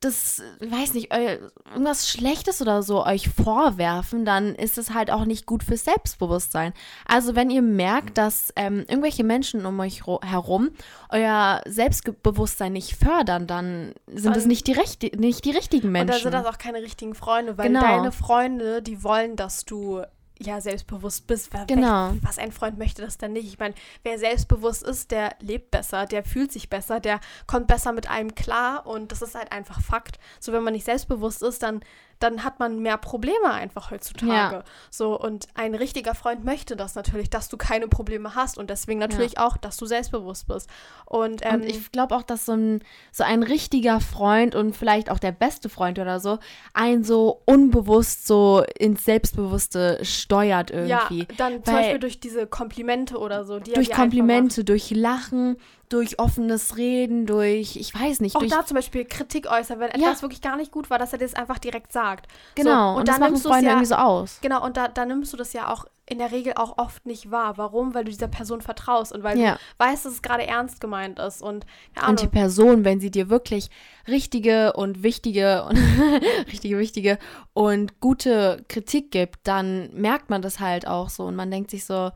das, weiß nicht, eu- irgendwas Schlechtes oder so euch vorwerfen, dann ist es halt auch nicht gut fürs Selbstbewusstsein. Also wenn ihr merkt, dass ähm, irgendwelche Menschen um euch herum euer Selbstbewusstsein nicht fördern, dann sind es Dann- nicht die, nicht die richtigen Und Menschen. da sind das auch keine richtigen Freunde, weil Genau. deine Freunde, die wollen, dass du ja selbstbewusst bist. Weil Genau. vielleicht- Was ein Freund möchte das dann nicht. Ich meine, wer selbstbewusst ist, der lebt besser, der fühlt sich besser, der kommt besser mit einem klar und das ist halt einfach Fakt. So, wenn man nicht selbstbewusst ist, dann, dann hat man mehr Probleme einfach heutzutage. Ja. So, und ein richtiger Freund möchte das natürlich, dass du keine Probleme hast und deswegen natürlich auch, dass du selbstbewusst bist. Und, ähm, Und ich glaube auch, dass so ein, so ein richtiger Freund und vielleicht auch der beste Freund oder so, einen so unbewusst so ins Selbstbewusste steuert irgendwie. ja, dann zum Weil- Beispiel durch diese Komplimente oder so. Die durch. Komplimente, durch Lachen, durch offenes Reden, durch, ich weiß nicht, Auch durch. da zum Beispiel Kritik äußern, wenn Ja. etwas wirklich gar nicht gut war, dass er dir das einfach direkt sagt. genau, So, und, das machen Freunde ja, irgendwie so aus. Genau, und da, da nimmst du das ja auch in der Regel auch oft nicht wahr. Warum? Weil du dieser Person vertraust und weil Ja. du weißt, dass es gerade ernst gemeint ist. Und, Und die. Person, wenn sie dir wirklich richtige und wichtige und richtige, wichtige und gute Kritik gibt, dann merkt man das halt auch so und man denkt sich so,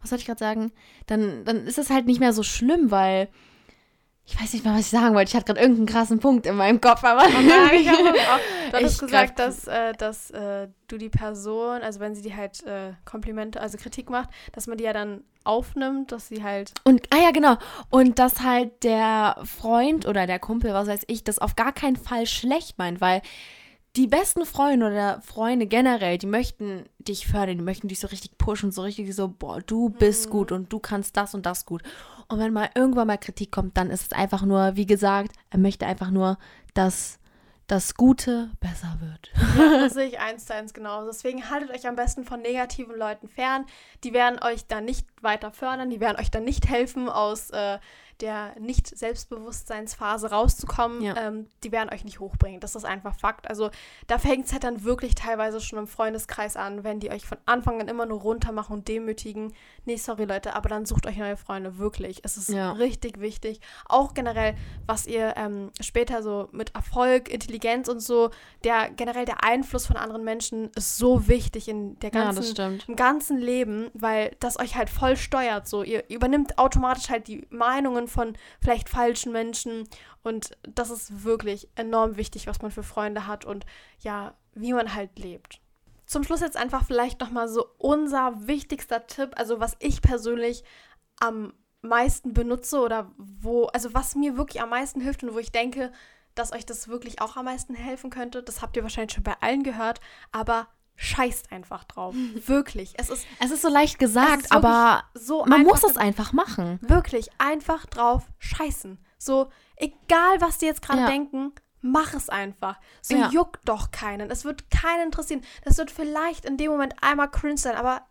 was soll ich gerade sagen? Dann, dann ist es halt nicht mehr so schlimm, weil ich weiß nicht mal, was ich sagen wollte. Ich hatte gerade irgendeinen krassen Punkt in meinem Kopf, aber Oh nein, ich auch, du hattest Ich gesagt, dass, äh, dass äh, du die Person, also wenn sie dir halt äh, Komplimente, also Kritik macht, dass man die ja dann aufnimmt, dass sie halt. Und, ah ja, genau. Und dass halt der Freund oder der Kumpel, was weiß ich, das auf gar keinen Fall schlecht meint, weil die besten Freunde oder Freunde generell, die möchten dich fördern, die möchten dich so richtig pushen, so richtig so, boah, du bist gut und du kannst das und das gut. Und wenn mal irgendwann mal Kritik kommt, dann ist es einfach nur, wie gesagt, er möchte einfach nur, dass das Gute besser wird. Ja, das sehe ich eins zu eins genauso. Deswegen haltet euch am besten von negativen Leuten fern. Die werden euch dann nicht weiter fördern, die werden euch dann nicht helfen, aus äh, der Nicht-Selbstbewusstseinsphase rauszukommen. Ja. Ähm, die werden euch nicht hochbringen. Das ist einfach Fakt. Also da fängt es halt dann wirklich teilweise schon im Freundeskreis an, wenn die euch von Anfang an immer nur runter machen und demütigen. Nee, sorry Leute, aber dann sucht euch neue Freunde, wirklich. Es ist Ja. richtig wichtig. Auch generell, was ihr ähm, später so mit Erfolg, Intelligenz und so, der generell der Einfluss von anderen Menschen ist so wichtig in der Ja, ganzen stimmt. im ganzen Leben, weil das euch halt voll steuert. So, ihr übernimmt automatisch halt die Meinungen von vielleicht falschen Menschen und das ist wirklich enorm wichtig, was man für Freunde hat und ja, wie man halt lebt. Zum Schluss jetzt einfach vielleicht nochmal so unser wichtigster Tipp, also was ich persönlich am meisten benutze oder wo, also was mir wirklich am meisten hilft und wo ich denke, dass euch das wirklich auch am meisten helfen könnte. Das habt ihr wahrscheinlich schon bei allen gehört, aber scheißt einfach drauf. Wirklich. Es ist Es ist so leicht es gesagt, aber so man muss es einfach machen. wirklich einfach drauf scheißen. So, egal was die jetzt gerade Ja. denken, mach es einfach. So Ja. juckt doch keinen. Es wird keinen interessieren. Das wird vielleicht in dem Moment einmal cringe sein, aber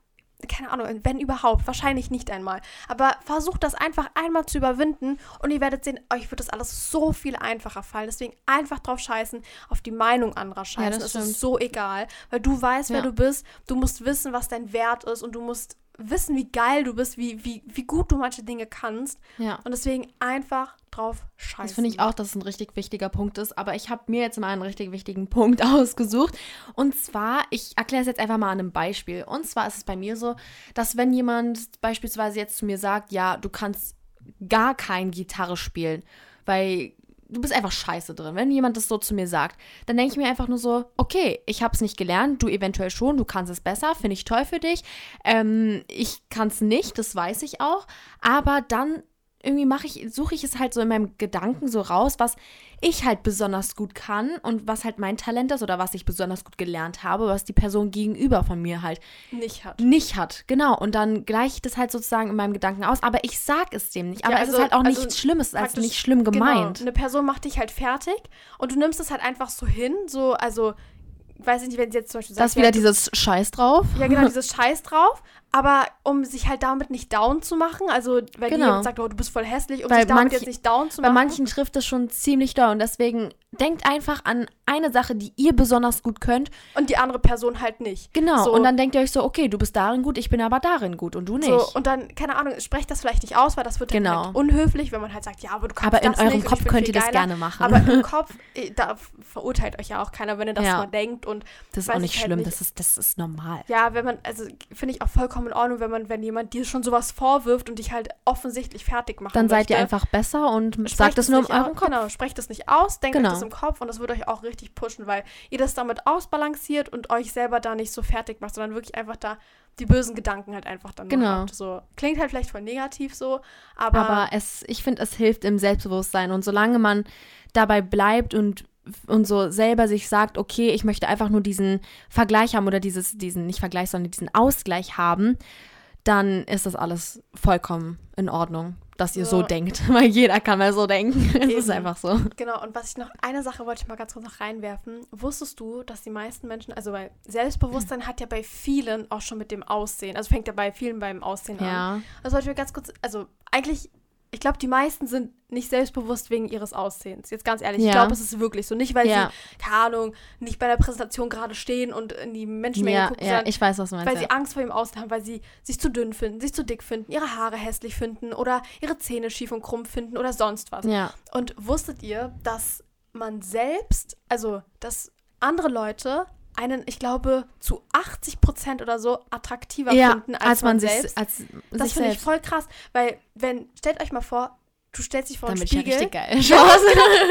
keine Ahnung, wenn überhaupt, wahrscheinlich nicht einmal. Aber versucht das einfach einmal zu überwinden und ihr werdet sehen, euch wird das alles so viel einfacher fallen. Deswegen einfach drauf scheißen, auf die Meinung anderer scheißen. das es stimmt. ist so egal, weil du weißt, wer Ja. du bist. Du musst wissen, was dein Wert ist und du musst wissen, wie geil du bist, wie, wie, wie gut du manche Dinge kannst. Ja. Und deswegen einfach drauf scheißen. Das finde ich auch, dass es ein richtig wichtiger Punkt ist. Aber ich habe mir jetzt mal einen richtig wichtigen Punkt ausgesucht. Und zwar, ich erkläre es jetzt einfach mal an einem Beispiel. Und zwar ist es bei mir so, dass wenn jemand beispielsweise jetzt zu mir sagt, ja, du kannst gar kein Gitarre spielen, weil du bist einfach scheiße drin. Wenn jemand das so zu mir sagt, dann denke ich mir einfach nur so, okay, ich habe es nicht gelernt, du eventuell schon, du kannst es besser, finde ich toll für dich. Ähm, ich kann es nicht, das weiß ich auch. Aber dann irgendwie mache ich, suche ich es halt so in meinem Gedanken so raus, was ich halt besonders gut kann und was halt mein Talent ist oder was ich besonders gut gelernt habe, was die Person gegenüber von mir halt nicht hat. nicht hat. Genau. Und dann gleiche ich das halt sozusagen in meinem Gedanken aus. Aber ich sag es dem nicht. Aber Ja, es also- ist halt auch also nichts Schlimmes, als praktisch- nicht schlimm gemeint. Genau. Eine Person macht dich halt fertig und du nimmst es halt einfach so hin, so, also, weiß ich nicht, wenn sie jetzt zum Beispiel Das ist sagt, wieder ja, dieses Scheiß drauf. Ja, genau, dieses Scheiß drauf. Aber um sich halt damit nicht down zu machen, also wenn Genau. jemand sagt, oh, du bist voll hässlich, um Weil sich damit manch- jetzt nicht down zu Bei machen. manchen trifft es schon ziemlich. Und deswegen denkt einfach an eine Sache, die ihr besonders gut könnt. und die andere Person halt nicht. Genau. So. Und dann denkt ihr euch so, okay, du bist darin gut, ich bin aber darin gut und du nicht. So, und dann, keine Ahnung, sprecht das vielleicht nicht aus, weil das wird dann Genau. halt unhöflich, wenn man halt sagt, ja, aber du kannst aber in das eurem nicht und Kopf könnt ihr das geiler. gerne machen. Aber im Kopf, eh, da verurteilt euch ja auch keiner, wenn ihr das Ja. mal denkt. Und das ist auch ich nicht halt schlimm, nicht. Das, ist, das ist normal. ja, wenn man, also finde ich auch vollkommen in Ordnung, wenn man, wenn jemand dir schon sowas vorwirft und dich halt offensichtlich fertig machen Dann seid ihr einfach besser und Sprecht sagt es nur in au- eurem Kopf. Genau, sprecht es nicht aus, denkt Genau. euch das im Kopf und das wird euch auch richtig pushen, weil ihr das damit ausbalanciert und euch selber da nicht so fertig macht, sondern wirklich einfach da die bösen Gedanken halt einfach dann Genau. habt. So, klingt halt vielleicht voll negativ so, aber, Aber es, ich finde, es hilft im Selbstbewusstsein. Und solange man dabei bleibt und, und so selber sich sagt, okay, ich möchte einfach nur diesen Vergleich haben oder dieses, diesen, nicht Vergleich, sondern diesen Ausgleich haben, dann ist das alles vollkommen in Ordnung, dass ihr so, So. denkt. Weil jeder kann mal so denken. Es ist einfach so. Genau, und was ich noch, eine Sache wollte ich mal ganz kurz noch reinwerfen. Wusstest du, dass die meisten Menschen, also weil Selbstbewusstsein hat ja bei vielen auch schon mit dem Aussehen, also fängt ja bei vielen beim Aussehen an. Ja. Das wollte ich mir ganz kurz, also eigentlich, ich glaube, die meisten sind nicht selbstbewusst wegen ihres Aussehens. Jetzt ganz ehrlich, ich Ja. glaube, es ist wirklich so. Nicht, weil Ja. sie, keine Ahnung, nicht bei der Präsentation gerade stehen und in die Menschenmenge Ja, gucken, ja, sondern ich weiß, was du meinst. weil sie Angst vor ihrem Aussehen haben, weil sie sich zu dünn finden, sich zu dick finden, ihre Haare hässlich finden oder ihre Zähne schief und krumm finden oder sonst was. ja. Und wusstet ihr, dass man selbst, also dass andere Leute einen, ich glaube, zu 80 Prozent oder so attraktiver ja, finden als, man, sich, selbst? als Das finde ich voll krass, weil wenn, stellt euch mal vor, du stellst dich vor einen bin ich ja Spiegel. richtig geil. Ja,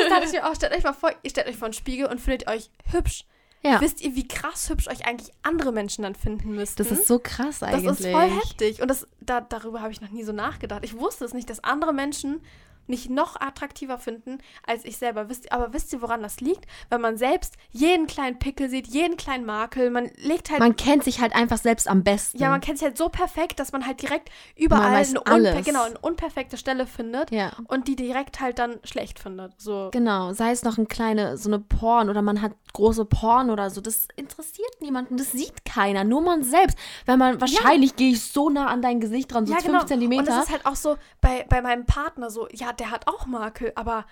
das ich mir auch. Stellt euch mal vor, ihr stellt euch vor einen Spiegel und findet euch hübsch. Ja, Wisst ihr, wie krass hübsch euch eigentlich andere Menschen dann finden müssten? das ist so krass Das eigentlich. ist voll heftig. Und das, da, darüber habe ich noch nie so nachgedacht. Ich wusste es nicht, dass andere Menschen mich noch attraktiver finden als ich selber. Wisst, aber wisst ihr, woran das liegt? Weil man selbst jeden kleinen Pickel sieht, jeden kleinen Makel. Man legt halt. Man kennt sich halt einfach selbst am besten. ja, man kennt sich halt so perfekt, dass man halt direkt überall eine, unper genau, eine unperfekte Stelle findet ja. und die direkt halt dann schlecht findet. So. Genau, sei es noch ein kleine, so eine Porn oder man hat große Porn oder so, das interessiert niemanden, das sieht keiner, nur man selbst. Wenn man, wahrscheinlich gehe ich so nah an dein Gesicht dran, so Ja, 5 genau. Zentimeter. Und das ist halt auch so bei, bei meinem Partner so, ja, der hat auch Makel, aber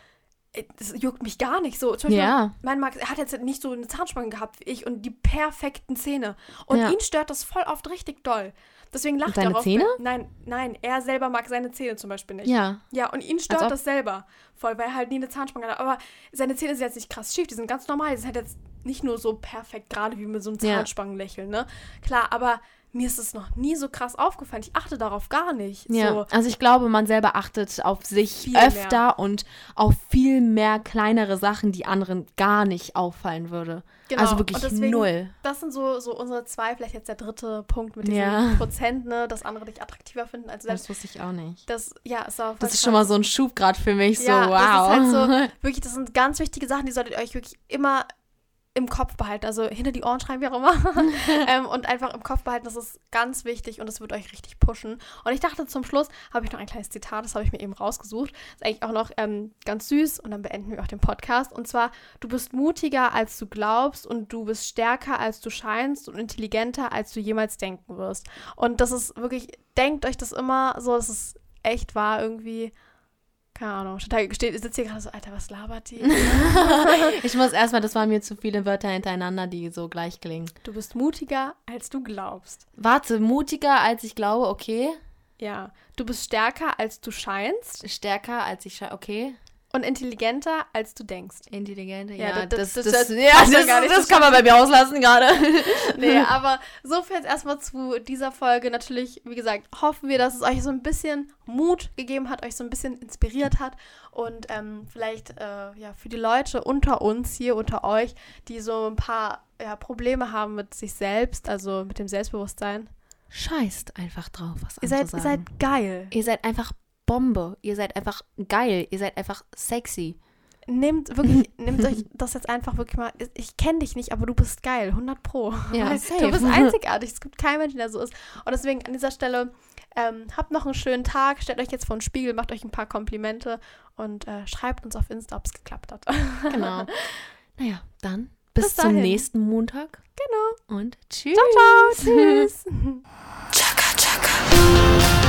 äh, das juckt mich gar nicht so. Zum Beispiel, Ja. mein Makel, er hat jetzt nicht so eine Zahnspange gehabt wie ich und die perfekten Zähne. Und Ja. ihn stört das voll oft richtig doll. Deswegen lacht er auf. Zähne? Nein, nein, er selber mag seine Zähne zum Beispiel nicht. ja, Ja, und ihn stört das selber voll, weil er halt nie eine Zahnspange hat. Aber seine Zähne sind jetzt nicht krass schief, die sind ganz normal. Die sind halt jetzt nicht nur so perfekt gerade wie mit so einem. Zahnspangenlächeln, ne? Klar, aber mir ist es noch nie so krass aufgefallen. Ich achte darauf gar nicht. ja. So. Also ich glaube, man selber achtet auf sich Viel mehr. öfter und auf viel mehr kleinere Sachen, die anderen gar nicht auffallen würde. Genau, Also wirklich deswegen- null. Das sind so, so unsere zwei, vielleicht jetzt der dritte Punkt mit diesem Ja. Prozent, ne, dass andere dich attraktiver finden als selbst. Das wusste ich auch nicht. Das, ja, ist Das ist schon mal so ein Schub gerade für mich, so ja, wow. das ist halt so, wirklich, das sind ganz wichtige Sachen, die solltet ihr euch wirklich immer im Kopf behalten. Also hinter die Ohren schreiben, wie auch immer. ähm, und einfach im Kopf behalten, das ist ganz wichtig und das wird euch richtig pushen. Und ich dachte, zum Schluss habe ich noch ein kleines Zitat, das habe ich mir eben rausgesucht. Ist eigentlich auch noch ähm, ganz süß und dann beenden wir auch den Podcast. Und zwar, du bist mutiger, als du glaubst und du bist stärker, als du scheinst und intelligenter, als du jemals denken wirst. Und das ist wirklich, denkt euch das immer so, das ist echt wahr irgendwie. Keine Ahnung. Steht, sitzt hier gerade so, Alter, was labert die? ich muss erstmal, das waren mir zu viele Wörter hintereinander, die so gleich klingen. Du bist mutiger, als du glaubst. Warte, mutiger als ich glaube, okay. Ja. Du bist stärker, als du scheinst Stärker als ich scha- okay. Und intelligenter, als du denkst. Intelligente, Ja, ja, das- das, das- das, das- ja, passt ja das, gar nicht, das das kann man bei mir auslassen gerade. Nee, aber so viel jetzt erstmal zu dieser Folge. Natürlich, wie gesagt, hoffen wir, dass es euch so ein bisschen Mut gegeben hat, euch so ein bisschen inspiriert hat und ähm, vielleicht äh, ja für die Leute unter uns hier, unter euch, die so ein paar ja, Probleme haben mit sich selbst, also mit dem Selbstbewusstsein. Scheißt einfach drauf, was Ihr seid, ihr seid geil. ihr seid einfach Bombe. Ihr seid einfach geil. Ihr seid einfach sexy. Nehmt wirklich, nehmt euch das jetzt einfach wirklich mal. Ich kenne dich nicht, aber du bist geil, 100 Pro. Ja, Weil safe. Du bist einzigartig. Es gibt keinen Menschen, der so ist. Und deswegen an dieser Stelle ähm, habt noch einen schönen Tag. Stellt euch jetzt vor den Spiegel, macht euch ein paar Komplimente und äh, schreibt uns auf Insta, ob es geklappt hat. Genau. naja, dann bis, Bis zum nächsten Montag genau. und tschüss. Ciao, ciao. Tschüss. Chaka chaka.